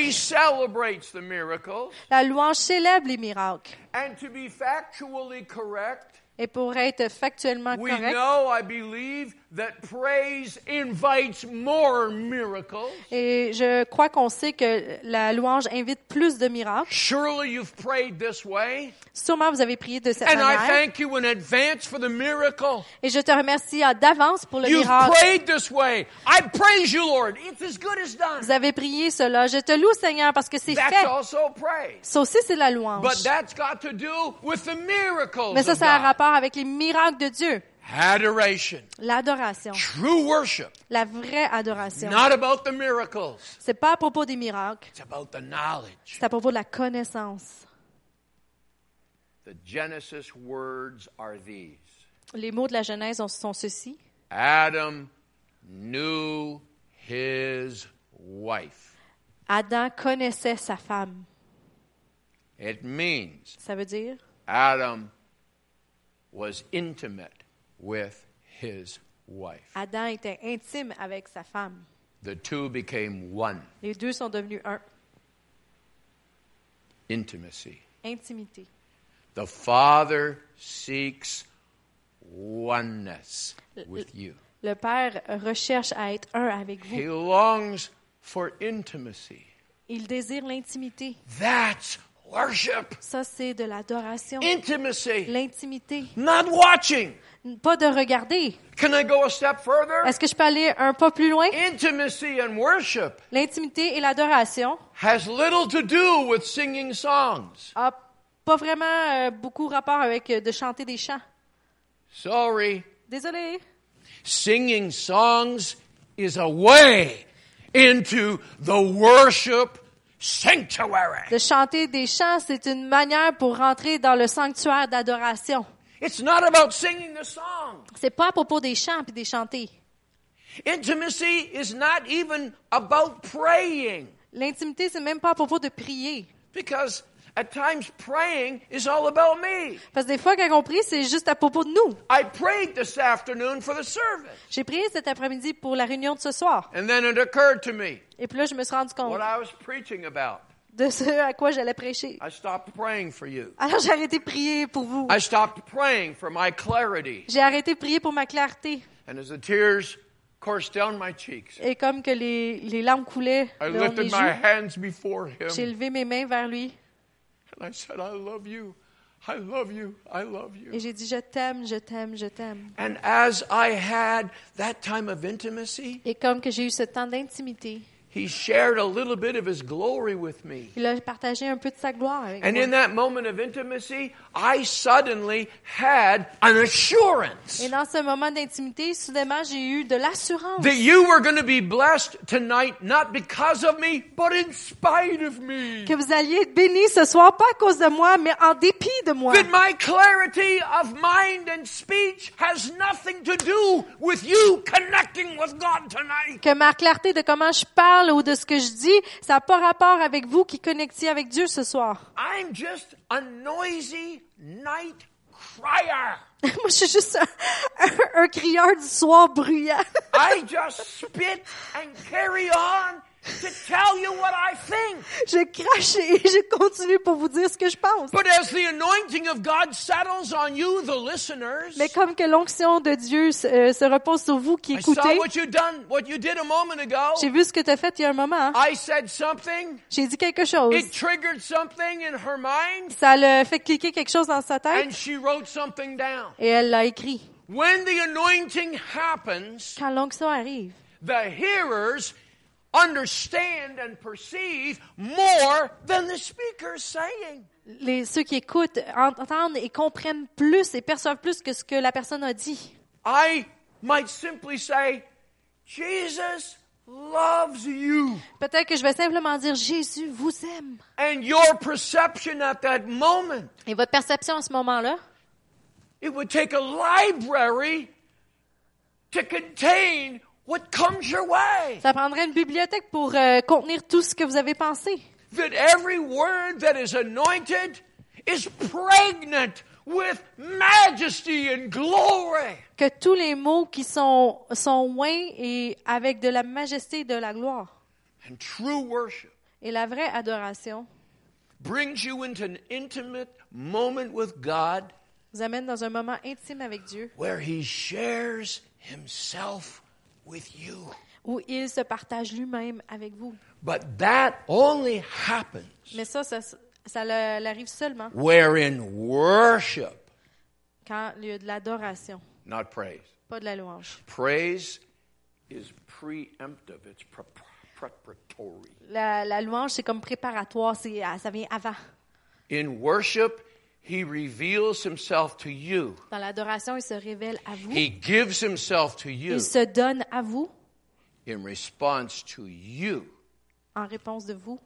La louange célèbre les miracles. And to be factually correct, Et pour être factuellement we correct, know, I believe, that praise invites more miracles. et je crois qu'on sait que la louange invite plus de miracles. Surely you've prayed this way. Sûrement vous avez prié de cette And I manière. thank you in advance for the miracle. Et je te remercie d'avance pour le miracle. prayed this way. I praise you, Lord. It's as good as done. Vous avez prié cela. Je te loue, Seigneur, parce que c'est fait. Ça aussi, c'est la louange. But that's got to do with the miracles Mais ça, ça a rapport rapport avec les miracles de Dieu. Adoration. L'adoration. True worship. La vraie adoration. Not about the miracles. C'est pas à propos des miracles. It's about the knowledge. C'est à propos de la connaissance. The Genesis words are these. Les mots de la Genèse sont ceux-ci. Adam knew his wife. Adam connaissait sa femme. It means Ça veut dire Adam was intimate with his wife. Adam était intime avec sa femme. The two became one. Les deux sont devenus un. Intimacy. Intimité. The Father seeks oneness with you. Le Père recherche à être un avec He vous. longs for intimacy. Il désire l'intimité. That's worship. Ça, c'est de l'adoration. Intimacy. L'intimité. Not watching. Pas de regarder. Can I go a step further? Est-ce que je peux aller un pas plus loin? Intimacy and worship L'intimité et l'adoration has little to do with singing songs. a pas vraiment euh, beaucoup rapport avec euh, de chanter des chants. Sorry. Désolé. Singing songs is a way into the worship sanctuary. De chanter des chants, c'est une manière pour rentrer dans le sanctuaire d'adoration. It's not about singing the song. C'est pas à propos des chants puis des chanter. Intimacy is not even about praying L'intimité, c'est même pas à propos de prier. because at times praying is all about me. Parce que des fois, quand on prie, c'est juste à propos de nous. I prayed this afternoon for the service J'ai prié cet après-midi pour la réunion de ce soir. and then it occurred to me Et puis là, je me suis rendu compte what I was preaching about. de ce à quoi j'allais prêcher. I stopped praying for you. Alors, j'ai arrêté de prier pour vous. I stopped praying for my clarity. J'ai arrêté de prier pour ma clarté. And as the tears coursed down my cheeks, Et comme que les, les larmes coulaient I le long de lifted mes my joues, hands before j'ai him levé mes mains vers lui and I said, I love you. I love you. I love you. et j'ai dit, je t'aime, je t'aime, je t'aime. And as I had that time of intimacy, Et comme que j'ai eu ce temps d'intimité, he shared a little bit of his glory with me. il a partagé un peu de sa gloire avec And in moi. that moment of intimacy, I suddenly had an assurance Et dans ce moment d'intimité, soudainement, j'ai eu de l'assurance that you were going to be blessed tonight, not because of me, but in spite of me. que vous alliez être bénis ce soir, pas à cause de moi, mais en dépit de moi. That my clarity of mind and speech has nothing to do with you connecting with God tonight. Que ma clarté de comment je parle ou de ce que je dis, ça n'a pas rapport avec vous qui connectiez avec Dieu ce soir. I'm just a noisy night crier. moi, je suis juste un, un- un crieur du soir bruyant. I just spit and carry on to tell you what I think. je crache et je continue pour vous dire ce que je pense. But as the anointing of God settles on you, the listeners, Mais comme que l'onction de Dieu se, euh, se repose sur vous qui écoutez, what you done, what you did a moment ago. j'ai vu ce que tu as fait il y a un moment. I said something. J'ai dit quelque chose. It triggered something in her mind, Ça l'a fait cliquer quelque chose dans sa tête and she wrote something down. et elle l'a écrit. When the anointing happens, Quand l'onction arrive, the hearers understand and perceive more than the speaker's saying. les, ceux qui écoutent entendent et comprennent plus et perçoivent plus que ce que la personne a dit. I might simply say, Jesus loves you. Peut-être que je vais simplement dire Jésus vous aime. And your perception at that moment, Et votre perception à ce moment-là, it would take a library to contain what comes your way. ça prendrait une bibliothèque pour euh, contenir tout ce que vous avez pensé. That every word that is anointed is pregnant with majesty and glory. Que tous les mots qui sont, sont oints et avec de la majesté et de la gloire. And true worship Et la vraie adoration brings you into an intimate moment with God vous amène dans un moment intime avec Dieu where He shares Himself with you. où il se partage lui-même avec vous. But that only happens Mais ça, ça, ça l'arrive seulement where in worship, quand il y a de l'adoration, not praise. pas de la louange. Praise is preemptive, it's pre- preparatory. La, la louange, c'est comme préparatoire, ah, ça vient avant. In worship, he reveals himself to you. Dans l'adoration, il se révèle à vous. He gives himself to you Il se donne à vous in response to you en réponse de vous,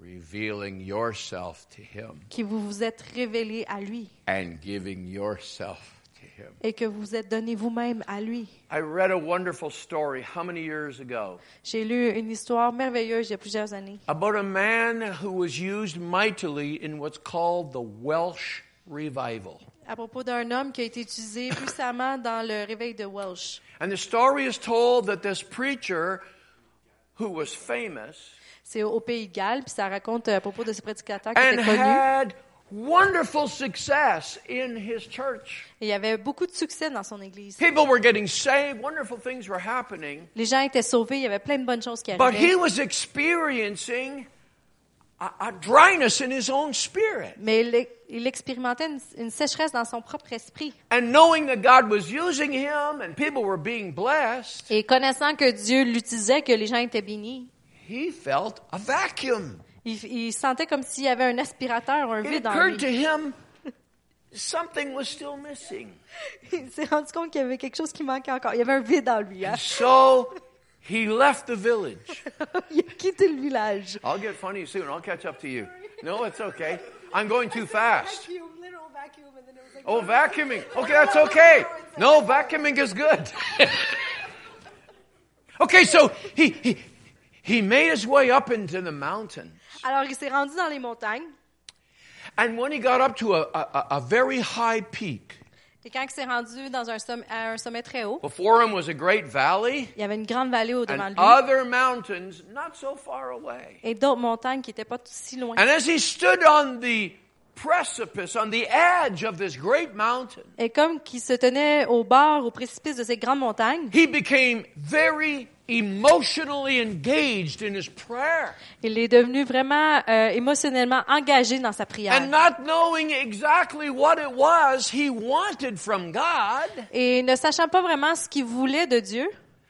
revealing yourself to him qui vous vous êtes révélé à lui and giving yourself to him. et que vous vous êtes donné vous-même à lui. I read a wonderful story how many years ago? J'ai lu une histoire merveilleuse il y a plusieurs années about a man who was used mightily in what's called the Welsh revival. à propos d'un homme qui a été utilisé puissamment dans le réveil de Welsh. And the story is told that this preacher who was famous C'est au Pays de Galles, puis ça raconte à propos de ce prédicateur qui and était connu. had wonderful success in his church. Et il y avait beaucoup de succès dans son église. People were getting saved, wonderful things were happening, Les gens étaient sauvés, il y avait plein de bonnes choses qui but he arrivaient. was experiencing a, a dryness in his own spirit. Mais il, il expérimentait une, une sécheresse dans son propre esprit. And knowing that God was using him and people were being blessed, Et connaissant que Dieu l'utilisait, que les gens étaient bénis, he felt a vacuum. il, il sentait comme s'il y avait un aspirateur, un It vide to lui. him something was still missing. Il s'est rendu compte qu'il y avait quelque chose qui manquait encore. Il y avait un vide en lui. hein. So he left the village. Il a quitté le village. I'll get funny soon. I'll catch up to you. No, it's okay. I'm going too fast. Oh, vacuuming. Okay, that's okay. No, vacuuming is good. okay, so he, he, he made his way up into the mountain. Alors, il s'est rendu dans les montagnes. And when he got up to a, a, a very high peak, Quand il s'est rendu dans un sommet, à un sommet très haut, before him was a great valley il y avait une grande vallée au-devant and de lui. other mountains not so far away. Et d'autres montagnes qui n'étaient pas si loin. And as he stood on the precipice, on the edge of this great mountain, Et comme qu'il se tenait au bord, au précipice de ces grandes montagnes, he became very emotionally engaged in his prayer. il est devenu vraiment euh, émotionnellement engagé dans sa prière. And not knowing exactly what it was he wanted from God, Et ne sachant pas vraiment ce qu'il voulait de Dieu,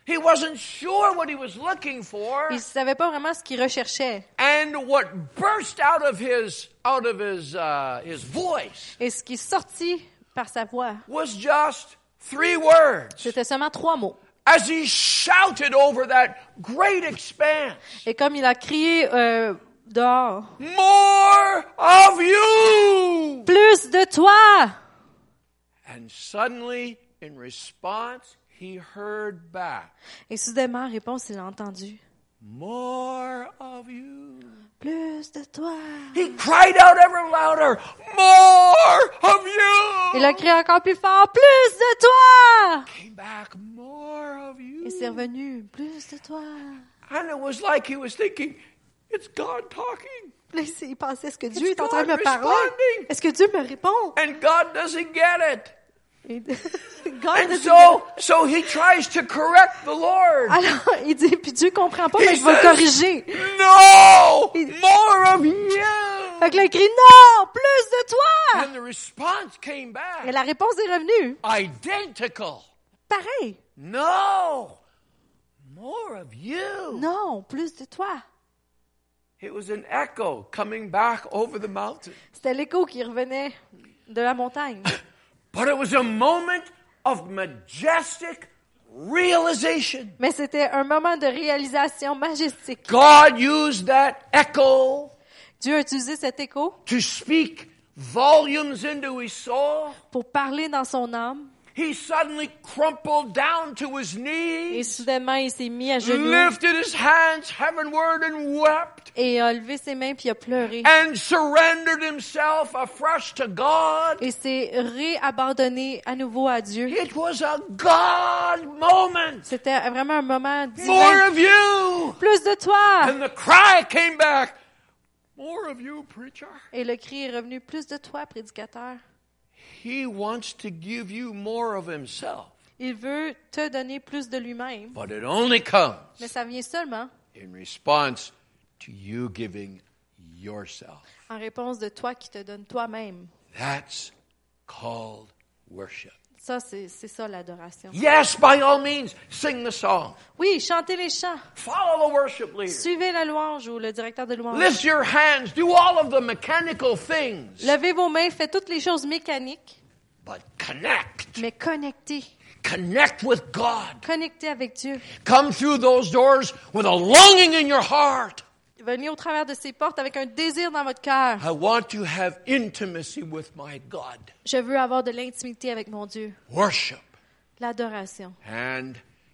he wasn't sure what he was looking for. il savait pas vraiment ce qu'il recherchait. And what burst out of his out of his uh, his voice Et ce qui est sorti par sa voix, was just three words c'était seulement trois mots. as he shouted over that great expanse. Et comme il a crié euh, dehors, More of you! plus de toi! And suddenly, in response, he heard back, Et soudainement, en réponse, il a entendu, More of you. plus de toi! He cried out ever louder, More of you! Il a crié encore plus fort, plus de toi! Came back, More of you. Et c'est revenu, plus de toi! And it was like he was thinking, It's God talking. Là, il pensait, est-ce que Dieu est en train de me parler? Est-ce que Dieu me répond? And God doesn't get it. Et- God And so, so he tries to correct the Lord. Alors, il dit, puis Dieu comprend pas, mais je vais corriger. No! He- More of you! Fait que là, il crie, non, plus de toi! And the response came Et back la réponse est revenue. identical. Pareil. No! More of you! Non, plus de toi. It was an echo coming back over the mountain. C'était l'écho qui revenait de la montagne. But it was a moment of majestic realization. Mais c'était un moment de réalisation majestique. God used that echo Dieu a utilisé cet écho to speak volumes into his soul. pour parler dans son âme. He suddenly crumpled down to his Et knees, soudainement, il s'est mis à genoux lifted his hands heavenward, and wept, et a levé ses mains puis a pleuré. and surrendered himself afresh to God. Et s'est réabandonné à nouveau à Dieu. It was a God moment. C'était vraiment un moment More divin. of you. Plus de toi! And the cry came back. More of you, preacher. Et le cri est revenu. Plus de toi, prédicateur. He wants to give you more of himself. Il veut te donner plus de lui-même. But it only comes Mais ça vient seulement in response to you giving yourself. en réponse de toi qui te donne toi-même. That's called worship. Ça, c'est ça l'adoration. Yes, by all means, sing the song. Oui, chantez les chants. Follow the worship leader. Suivez la louange ou le directeur de louange. Lift your hands. Do all of the mechanical things. Levez vos mains, faites toutes les choses mécaniques, But connect. mais connectez. Connect with God. Connectez avec Dieu. Come through those doors with a longing in your heart. Venez au travers de ces portes avec un désir dans votre cœur. I want to have intimacy with my God. Je veux avoir de l'intimité avec mon Dieu. Worship. L'adoration. And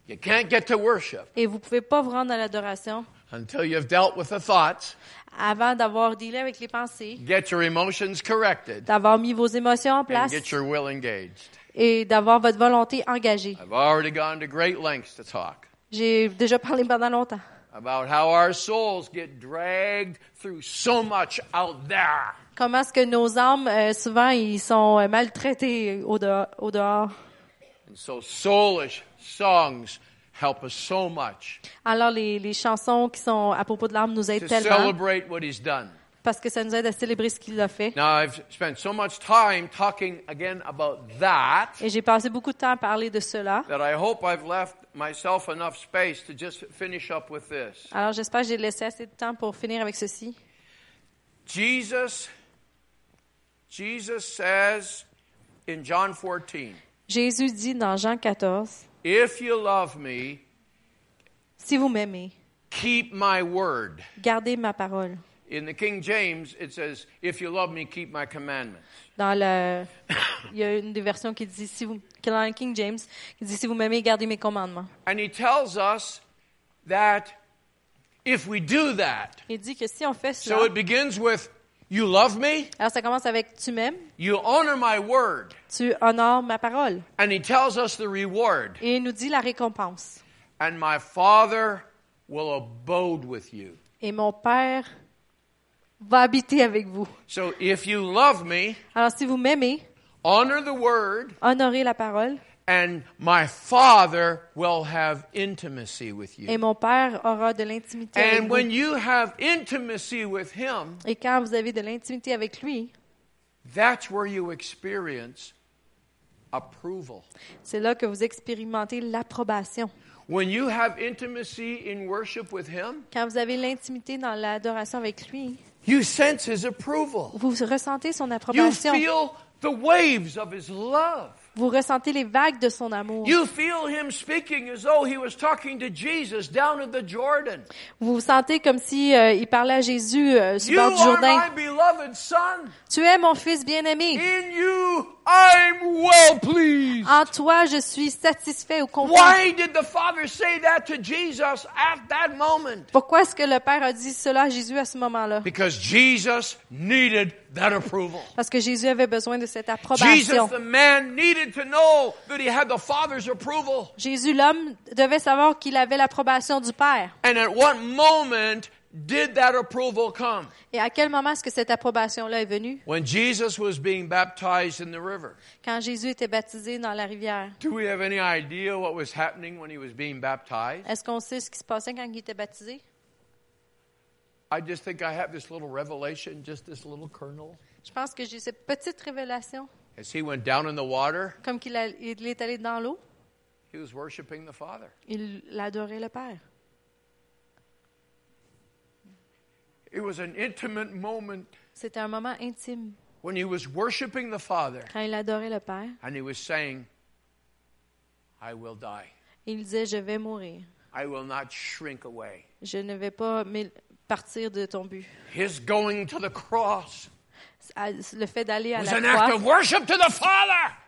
you can't get to worship Et vous pouvez pas vous rendre à l'adoration until you've dealt with the thoughts, avant d'avoir dealé avec les pensées, get your emotions corrected, d'avoir mis vos émotions en and place get your will engaged. et d'avoir votre volonté engagée. I've already gone to great lengths to talk J'ai déjà parlé pendant longtemps about how our souls get dragged through so much out there. comment est-ce que nos âmes, euh, souvent, ils sont euh, maltraités au dehors. Au dehors? And so soulish songs help us so much Alors, les, les chansons qui sont à propos de l'âme nous aident to tellement celebrate what he's done. Parce que ça nous aide à célébrer ce qu'il a fait. Now, I've spent so much time talking again about that Et j'ai passé beaucoup de temps à parler de cela. that I hope I've left myself enough space to just finish up with this. Alors, j'espère que j'ai laissé assez de temps pour finir avec ceci. Jesus, Jesus says in John 14, Jésus dit dans Jean 14, If you love me, Si vous m'aimez, keep my word. gardez ma parole. In the King James, it says, If you love me, keep my commandments. Dans le, il y a une des versions qui dit, si vous, qui est dans le King James, qui dit, si vous m'aimez, gardez mes commandements. And he tells us that if we do that, Il dit que si on fait so cela, it begins with, You love me, alors ça commence avec tu m'aimes, you honor my word. tu honores ma parole. And he tells us the reward. Et il nous dit la récompense. And my Father will abode with you. Et mon Père va habiter avec vous. So if you love me, Alors si vous m'aimez, honor the word, honorez la parole, and my Father will have intimacy with et you. mon Père aura de l'intimité avec And vous. when you have intimacy with Him, Et quand vous avez de l'intimité avec lui, that's where you experience approval. c'est là que vous expérimentez l'approbation. When you have intimacy in worship with Him, Quand vous avez l'intimité dans l'adoration avec lui, you sense His approval. vous ressentez son You feel the waves of His love. Vous ressentez les vagues de son amour. You feel Him speaking as though He was talking to Jesus down at the Jordan. Vous vous sentez comme si euh, il parlait à Jésus euh, sur le bord du are Jourdain. my beloved Son. Tu es mon fils bien-aimé. In you I'm well pleased. En toi, je suis satisfait ou content. Why did the Father say that to Jesus at that moment? Pourquoi est-ce que le Père a dit cela à Jésus à ce moment-là? Because Jesus needed that approval. Parce que Jésus avait besoin de cette Jesus, approbation. the man, needed to know that he had the Father's approval. Jésus, l'homme, devait savoir qu'il avait l'approbation du Père. And at what moment did that approval come? Et à quel moment est-ce que cette approbation-là est venue? When Jesus was being baptized in the river. Quand Jésus était baptisé dans la rivière. Do we have any idea what was happening when he was being baptized? Est-ce qu'on sait ce qui se passait quand il était baptisé? I just think I have this little revelation, just this little kernel. Je pense que j'ai cette petite révélation. As he went down in the water, Comme qu'il a- il est allé dans l'eau, he was worshiping the Father. il adorait le Père. It was an intimate moment C'était un moment intime when he was worshiping the Father quand il adorait le Père. and he was saying, I will die. Il disait, je vais mourir. I will not shrink away. Je ne vais pas m'é- partir de ton but. His going to the cross À- Le fait d'aller à la croix,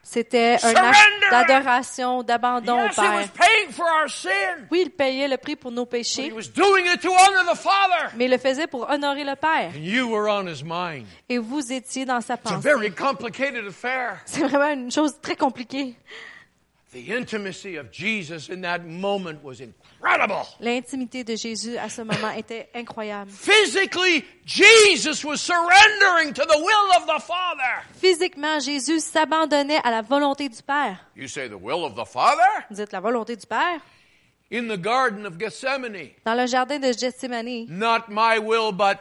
c'était un acte d'adoration, d'abandon au Yes, he was Père. Oui, il payait le prix pour nos péchés, was doing it to honor the Father. mais il le faisait pour honorer le Père. Et vous étiez dans sa pensée. very complicated affair. C'est vraiment une chose très compliquée. L'intimité de Jésus à ce moment était incroyable. Physically, Jesus was surrendering to the will of the Father. Physiquement, Jésus s'abandonnait à la volonté du Père. You say the will of the Father? Vous dites la volonté du Père? In the Garden of Gethsemane. Dans le jardin de Gethsemane, Not my will, but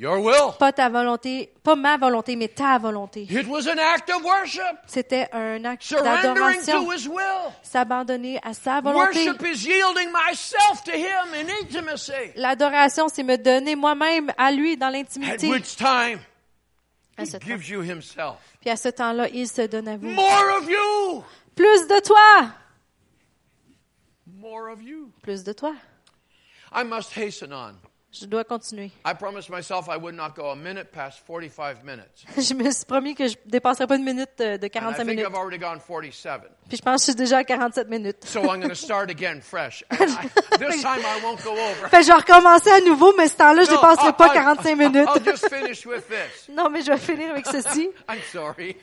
Your will. Pas ta volonté, pas ma volonté, mais ta volonté. It was an act of worship. C'était un acte d'adoration. S'abandonner à sa volonté. Worship is yielding myself to Him in intimacy. L'adoration, c'est me donner moi-même à lui dans At l'intimité. which time À He ce temps. gives you Himself. Puis à ce temps-là, il se donne à vous. More of you. Plus de toi! More of you. Plus de toi. I must hasten on. Je dois continuer. I promised myself I would not go a minute past 45 minutes. Je me suis promis que je dépasserai pas une minute euh, de And I 45 think minutes. I've already gone 47. Puis je pense que je suis déjà à 47 minutes. So I'm going to start again fresh. I, this time I won't go over. Fait je vais recommencer à nouveau, mais ce temps-là, je No, dépasserai pas I- 45 minutes. I'll just finish with this. Non, mais je vais finir avec ceci. I'm sorry.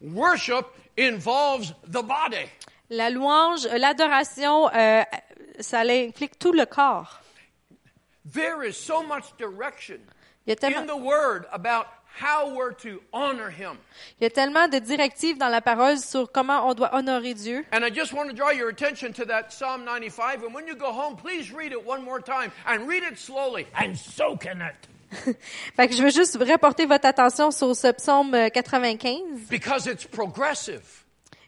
Worship involves the body. La louange, euh, l'adoration, euh, ça implique tout le corps. There is so much direction Il y a in tellement, the Word about how we're to honor Him. il y a tellement de directives dans la parole sur comment on doit honorer Dieu. And I just want to draw your attention to that Psalm 95. And when you go home, please read it one more time and read it slowly and soak in it Fait que je veux juste reporter votre attention sur ce psaume euh, 95 because it's progressive.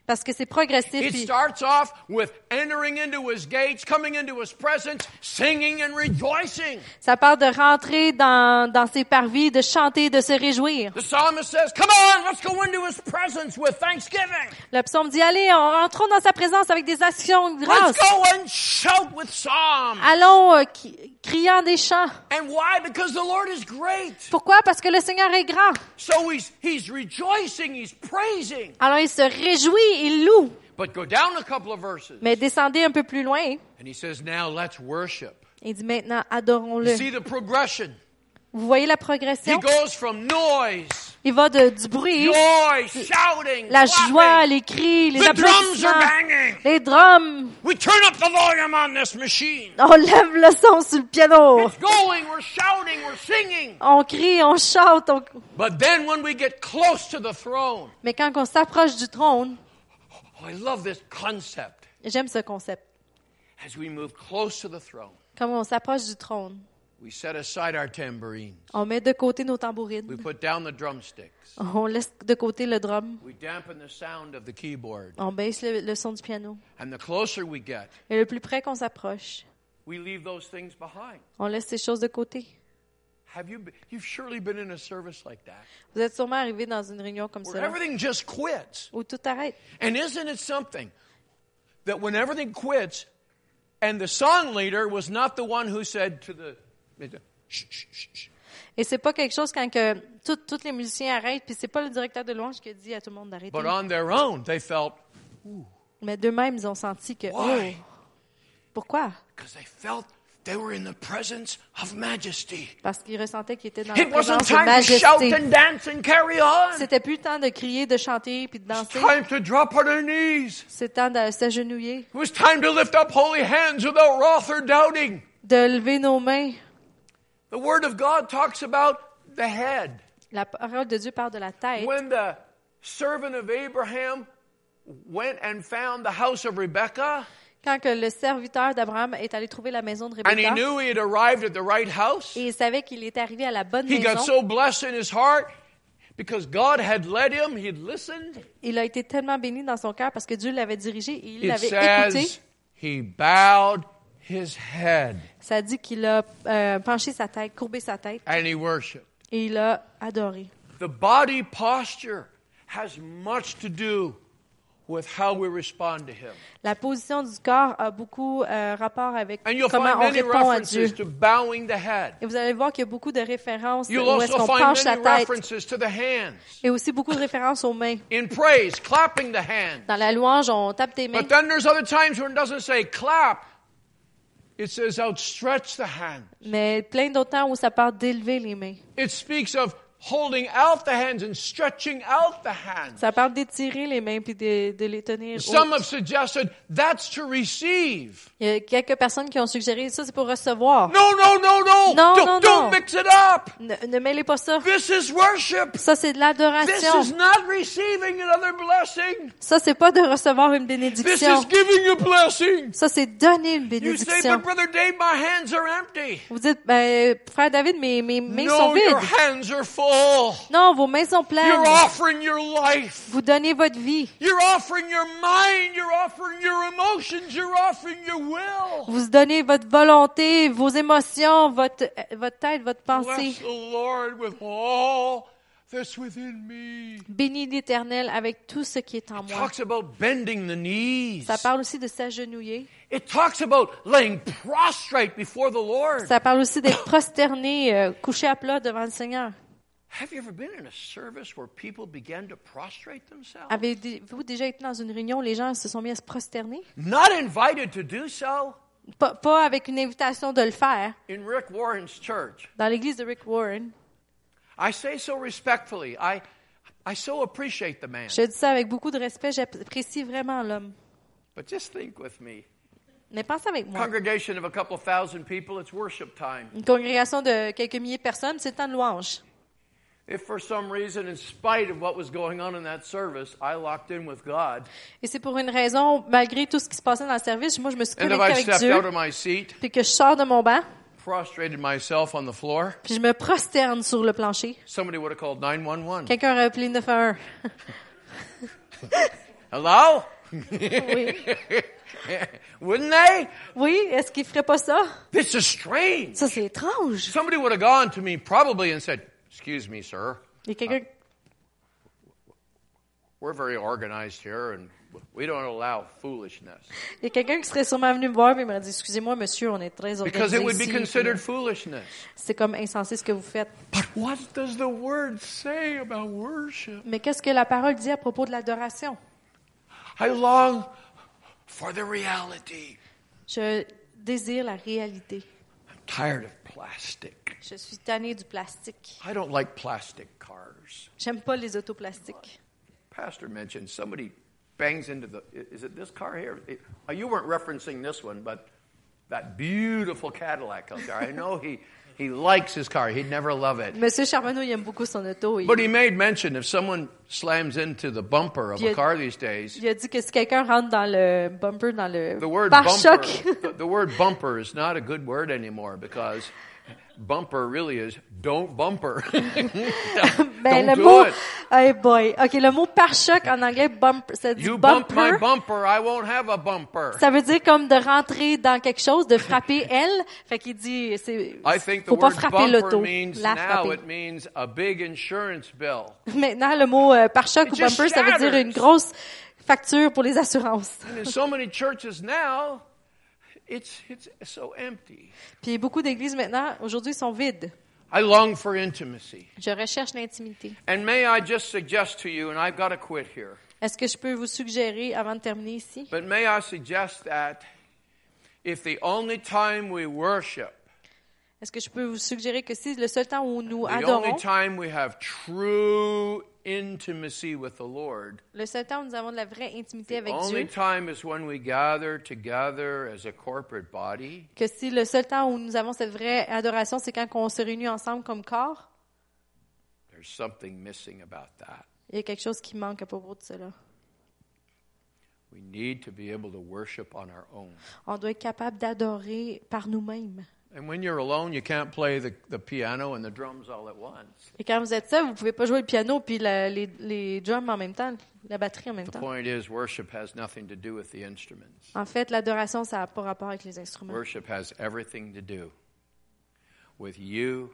Parce que c'est progressif. It starts off with entering into His gates, coming into His presence, singing and rejoicing. ça part de rentrer dans, dans ses parvis, de chanter, de se réjouir. The psalmist says, Come on, let's go into His presence with thanksgiving. Le psaume dit, allez, on rentrons dans sa présence avec des actions de Let's grâce. go and shout with psalms. Allons euh, criant des chants. And why? Because the Lord is great. Pourquoi? Parce que le Seigneur est grand. So he's, he's rejoicing, he's praising. Alors il se réjouit, il loue. But go down a couple of verses. Mais descendez un peu plus loin. And he says, Now let's worship. Il dit maintenant, adorons-le. see the progression? Vous voyez la He progression? goes from noise, Il va de, du bruit, joy, shouting, la joie, les cris, les The drums are applaudissements, banging. les drums. We turn up the volume on this machine. On lève le son sur le piano. It's going, we're shouting, we're singing. On crie, on chante. on- But then when we get close to the throne, Mais quand on s'approche du trône, oh, I love this concept. j'aime ce concept. As we move close to the throne, Quand on s'approche du trône, we set aside our tambourines. on met de côté nos We tambourines. put down the drumsticks. On laisse de côté le drum. We dampen the sound of the keyboard. On baisse le, le son du piano. And the closer we get, Et le plus près qu'on s'approche, we leave those things behind. on laisse ces choses de côté. Have you been, you've surely been in a service like that Vous êtes sûrement arrivé dans une réunion comme where everything just quits. où tout arrête. And isn't it something that when everything quits and the song leader was not the one who said to the shh, shh, shh, shh. Et c'est pas quelque chose quand que tous les musiciens arrêtent, puis c'est pas le directeur de louange qui a dit à tout le monde d'arrêter. but on their own they felt Mais d'eux-mêmes, ils ont senti que, Why? oh, pourquoi? because they felt they were in the presence of majesty. Parce qu'ils ressentaient qu'ils étaient dans la It wasn't présence de time to shout majesté. and dance and carry on. C'était plus le temps de crier, de chanter, puis de It's danser. time to drop on our knees. C'est temps de s'agenouiller, It was time to lift up holy hands without wrath or doubting. de lever nos mains. The Word of God talks about the head. La parole de Dieu parle de la tête. When the servant of Abraham went and found the house of Rebekah, Quand que le serviteur d'Abraham est allé trouver la maison de and he Rebecca, knew he had arrived at the right house, et il savait qu'il était arrivé à la bonne he got maison, so blessed in his heart because God had led him, he had listened. il a été tellement béni dans son cœur parce que Dieu l'avait dirigé et il It l'avait écouté. he bowed his head Ça dit qu'il a euh, penché sa tête, courbé sa tête, and he worshiped. et il a adoré. The body posture has much to do with how we respond to him. La position du corps a beaucoup euh, rapport avec And you'll comment find on répond à Dieu. references to bowing the head. Et vous allez voir qu'il y a beaucoup de références You'll où est-ce also qu'on penche la many tête, references to the hands. et aussi beaucoup de références aux mains. In praise, clapping the hands. Dans la louange, on tape tes mains, But then there's other times when it doesn't say clap. It says outstretch the hand. mais plein d'autres temps où ça parle d'élever les mains. It speaks of holding out the hands and stretching out the hands. Ça parle d'étirer les mains puis de, de les tenir. Some hautes. have suggested that's to receive. Il y a quelques personnes qui ont suggéré ça, c'est pour recevoir. No, no, no, no. Non, don't, non, non. mix it up. Ne, ne mêlez pas ça. This is worship. Ça, c'est de This l'adoration. is not receiving another blessing. Ça, c'est pas de recevoir une This bénédiction. is giving a blessing. Ça, c'est donner une You say, bénédiction. but brother Dave, my hands are empty. Vous dites, ben, frère David, mes, mes mains sont vides. Full. Non, vos mains sont pleines. You're offering your life. Vous donnez votre vie. You're offering your mind. You're offering your emotions. You're offering your will. Vous donnez votre volonté, vos émotions, votre, votre tête, votre pensée. Bless the Lord with all that's within me. Bénis l'Éternel avec tout ce qui est en moi. Talks about bending the knees. Ça parle aussi de s'agenouiller. It talks about laying prostrate before the Lord. Ça parle aussi d'être prosterné, euh, couché à plat devant le Seigneur. Avez-vous déjà été dans une réunion où les gens se sont mis à se prosterner? Not invited to do so. Pas, pas avec une invitation de le faire. In Rick Warren's church. Dans l'église de Rick Warren, I say so respectfully. I, I so appreciate the man. je dis ça avec beaucoup de respect, j'apprécie vraiment l'homme. But just think with me. Mais pensez avec moi. Congregation of a couple thousand people, it's worship time. Une congrégation de quelques milliers de personnes, c'est le temps de louange. Et c'est pour une raison, malgré tout ce qui se passait dans le service, moi je me suis and if I avec stepped Dieu, out of my seat, puis que je sors de mon banc, prostrated myself on the floor, puis je me prosterne sur le plancher. somebody would have called 911. Quelqu'un aurait appelé le 911. Hello? Oui. Wouldn't they? Oui, est-ce qu'il ferait pas ça? This is strange. Ça, c'est étrange. Somebody would have gone to me probably and said, Excuse me, sir. Il y a quelqu'un We're very organized here and we don't allow foolishness. il y a quelqu'un qui serait sûrement venu me voir et m'aurait dit Excusez-moi, monsieur, on est très Because organisé. it would be considered foolishness. C'est comme insensé ce que vous faites. But what does the word say about worship? Mais qu'est-ce que la parole dit à propos de l'adoration? I long for the reality. Je désire la réalité. I'm tired of plastic. Je suis tanné du plastique. I don't like plastic cars. J'aime pas les autos plastiques. Pastor mentioned somebody bangs into the. Is it this car here? It- uh, you weren't referencing this one, but that beautiful Cadillac out there. I know he, he likes his car. He'd never love it. Monsieur Charbonneau, il aime beaucoup son auto. Il, But he made mention if someone slams into the bumper of a Yeah. car these days, il a dit que si quelqu'un rentre dans le bumper, dans le the word bumper, pare-choc, the, the word bumper is not a good word anymore because bumper really is don't bumper. ben, don't le do mot, it. hey boy, ok, le mot pare-choc en anglais, bumper, ça dit You bump my bumper. bumper, I won't have a bumper. Ça veut dire comme de rentrer dans quelque chose, de frapper elle. Fait qu'il dit, c'est, I think the faut pas frapper bumper l'auto, la now frapper. it means a big insurance bill. Maintenant, le mot euh, pare-choc ou bumper, ça veut dire une grosse facture pour les assurances. It's it's so empty. Puis beaucoup d'églises maintenant, aujourd'hui, sont vides. I long for intimacy. Je recherche l'intimité. And may I just suggest to you, and I've got to quit here, Est-ce que je peux vous suggérer, avant de terminer ici, but may I suggest that if the only time we worship, est-ce que je peux vous suggérer que si le seul temps où nous the only adorons, time we have true intimacy with the Lord, le seul temps où nous avons de la vraie intimité the avec only Dieu, time is when we gather together as a corporate body. que si le seul temps où nous avons cette vraie adoration, c'est quand on se réunit ensemble comme corps, There's something missing about that. il y a quelque chose qui manque à propos de cela. We need to be able to worship on our own. On doit être capable d'adorer par nous-mêmes. And when you're alone, you can't play the, the piano and the drums all at once. Et quand vous êtes seul, vous pouvez pas jouer le piano puis la- les, les drums en même temps, la batterie en même The temps. point is, worship has nothing to do with the instruments. En fait, l'adoration, ça n'a pas rapport avec les instruments. Worship has everything to do with you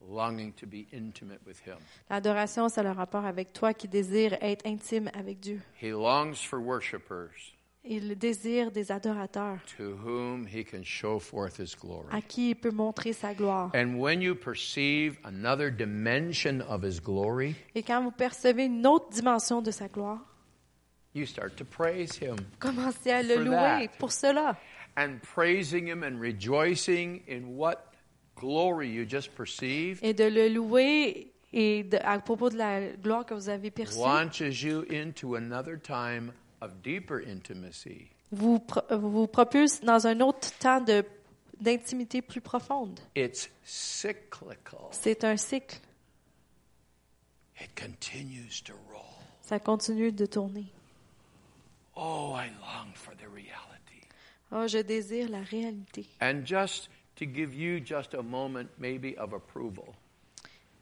longing to be intimate with Him. L'adoration, ça a le rapport avec toi qui désire être intime avec Dieu. He longs for worshipers Il désire des adorateurs to whom He can show forth His glory. à qui il peut montrer sa gloire. And when you perceive another dimension of His glory, Et quand vous percevez une autre dimension de sa gloire, you start to praise Him. commencez à le louer that. pour cela. And praising Him and rejoicing in what glory you just perceived Et de le louer et de- à propos de la gloire que vous avez perçue, launches you into another time. Vous, vous propulse dans un autre temps de- d'intimité plus profonde. It's cyclical. C'est un cycle. It continues to roll. Ça continue de tourner. Oh, I long for the reality. Oh, je désire la réalité. And just to give you just a moment maybe of approval.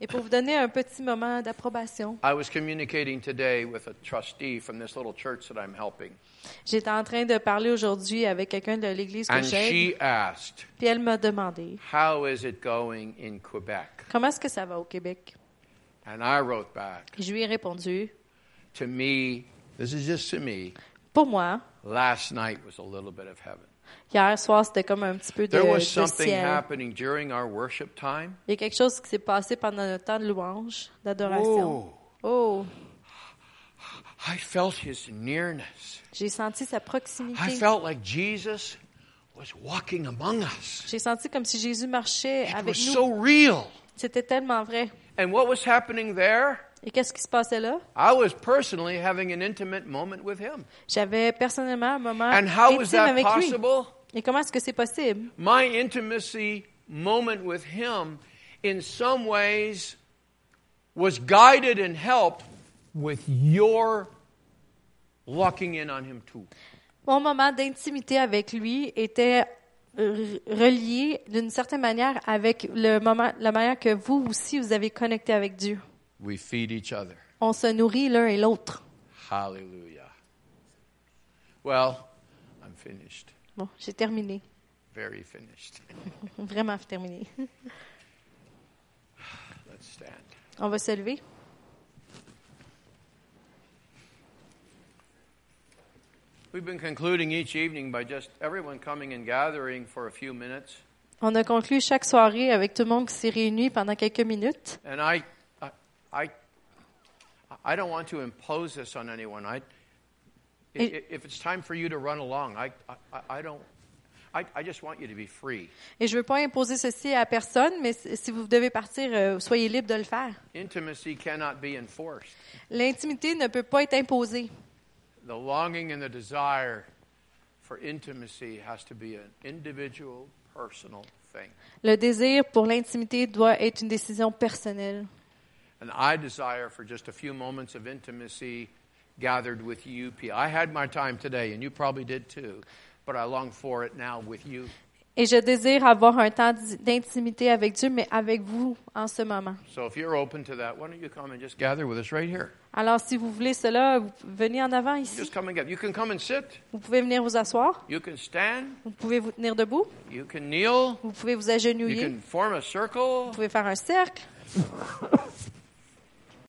Et pour vous donner un petit moment d'approbation, I was communicating today with a trustee from this little church that I'm helping. j'étais en train de parler aujourd'hui avec quelqu'un de l'église que And j'aide, she asked, puis elle m'a demandé How is it going in Quebec? comment est-ce que ça va au Québec? And I wrote back, Et je lui ai répondu, To me, this is just to me, pour moi, last night was a little bit of heaven. Hier soir c'était comme un petit peu de, There was de something ciel. happening during our worship time. Il y a quelque chose qui s'est passé pendant notre temps de louange, d'adoration. Oh, I felt his nearness. j'ai senti sa I proximité. felt like Jesus was walking among us. J'ai senti comme si Jésus marchait It avec was nous. so real. C'était tellement vrai. And what was happening there? Et qu'est-ce qui se passait là? I was personally having an intimate moment with him. J'avais personnellement un moment And how was intime that avec lui. possible? Et comment est-ce que c'est possible? My intimacy moment with him, in some ways, was guided and helped with your locking in on him too. Mon moment d'intimité avec lui était euh, relié d'une certaine manière avec le moment, la manière que vous aussi vous avez connecté avec Dieu. We feed each other. On se nourrit l'un et l'autre. Hallelujah. Well, I'm finished. Bon, j'ai terminé. Very finished. Vraiment terminé. Let's stand. On va se lever. We've been concluding each evening by just everyone coming and gathering for a few minutes. On a conclu chaque soirée avec tout le monde qui s'est réuni pendant quelques minutes. And I, I, I, don't want to impose this on anyone. I, It- if it's time for you to run along, I, I, I don't. I, I just want you to be free. Et je ne veux pas imposer ceci à personne, mais si si vous devez partir, euh, soyez libre de le faire. Intimacy cannot be enforced. L'intimité ne peut pas être imposée. The longing and the desire for intimacy has to be an individual, personal thing. Le désir pour l'intimité doit être une décision personnelle. And I desire for just a few moments of intimacy gathered with you. P- I had my time today, and you probably did too, but I long for it now with you. Et je désire avoir un temps d'intimité avec Dieu, mais avec vous en ce moment. So if you're open to that, why don't you come and just gather with us right here? Alors, si vous voulez cela, vous venez en avant ici. Just come and gather. You can come and sit. Vous pouvez venir vous asseoir. You can stand. Vous pouvez vous tenir debout. You can kneel. Vous pouvez vous agenouiller. You can form a circle. Vous pouvez faire un cercle.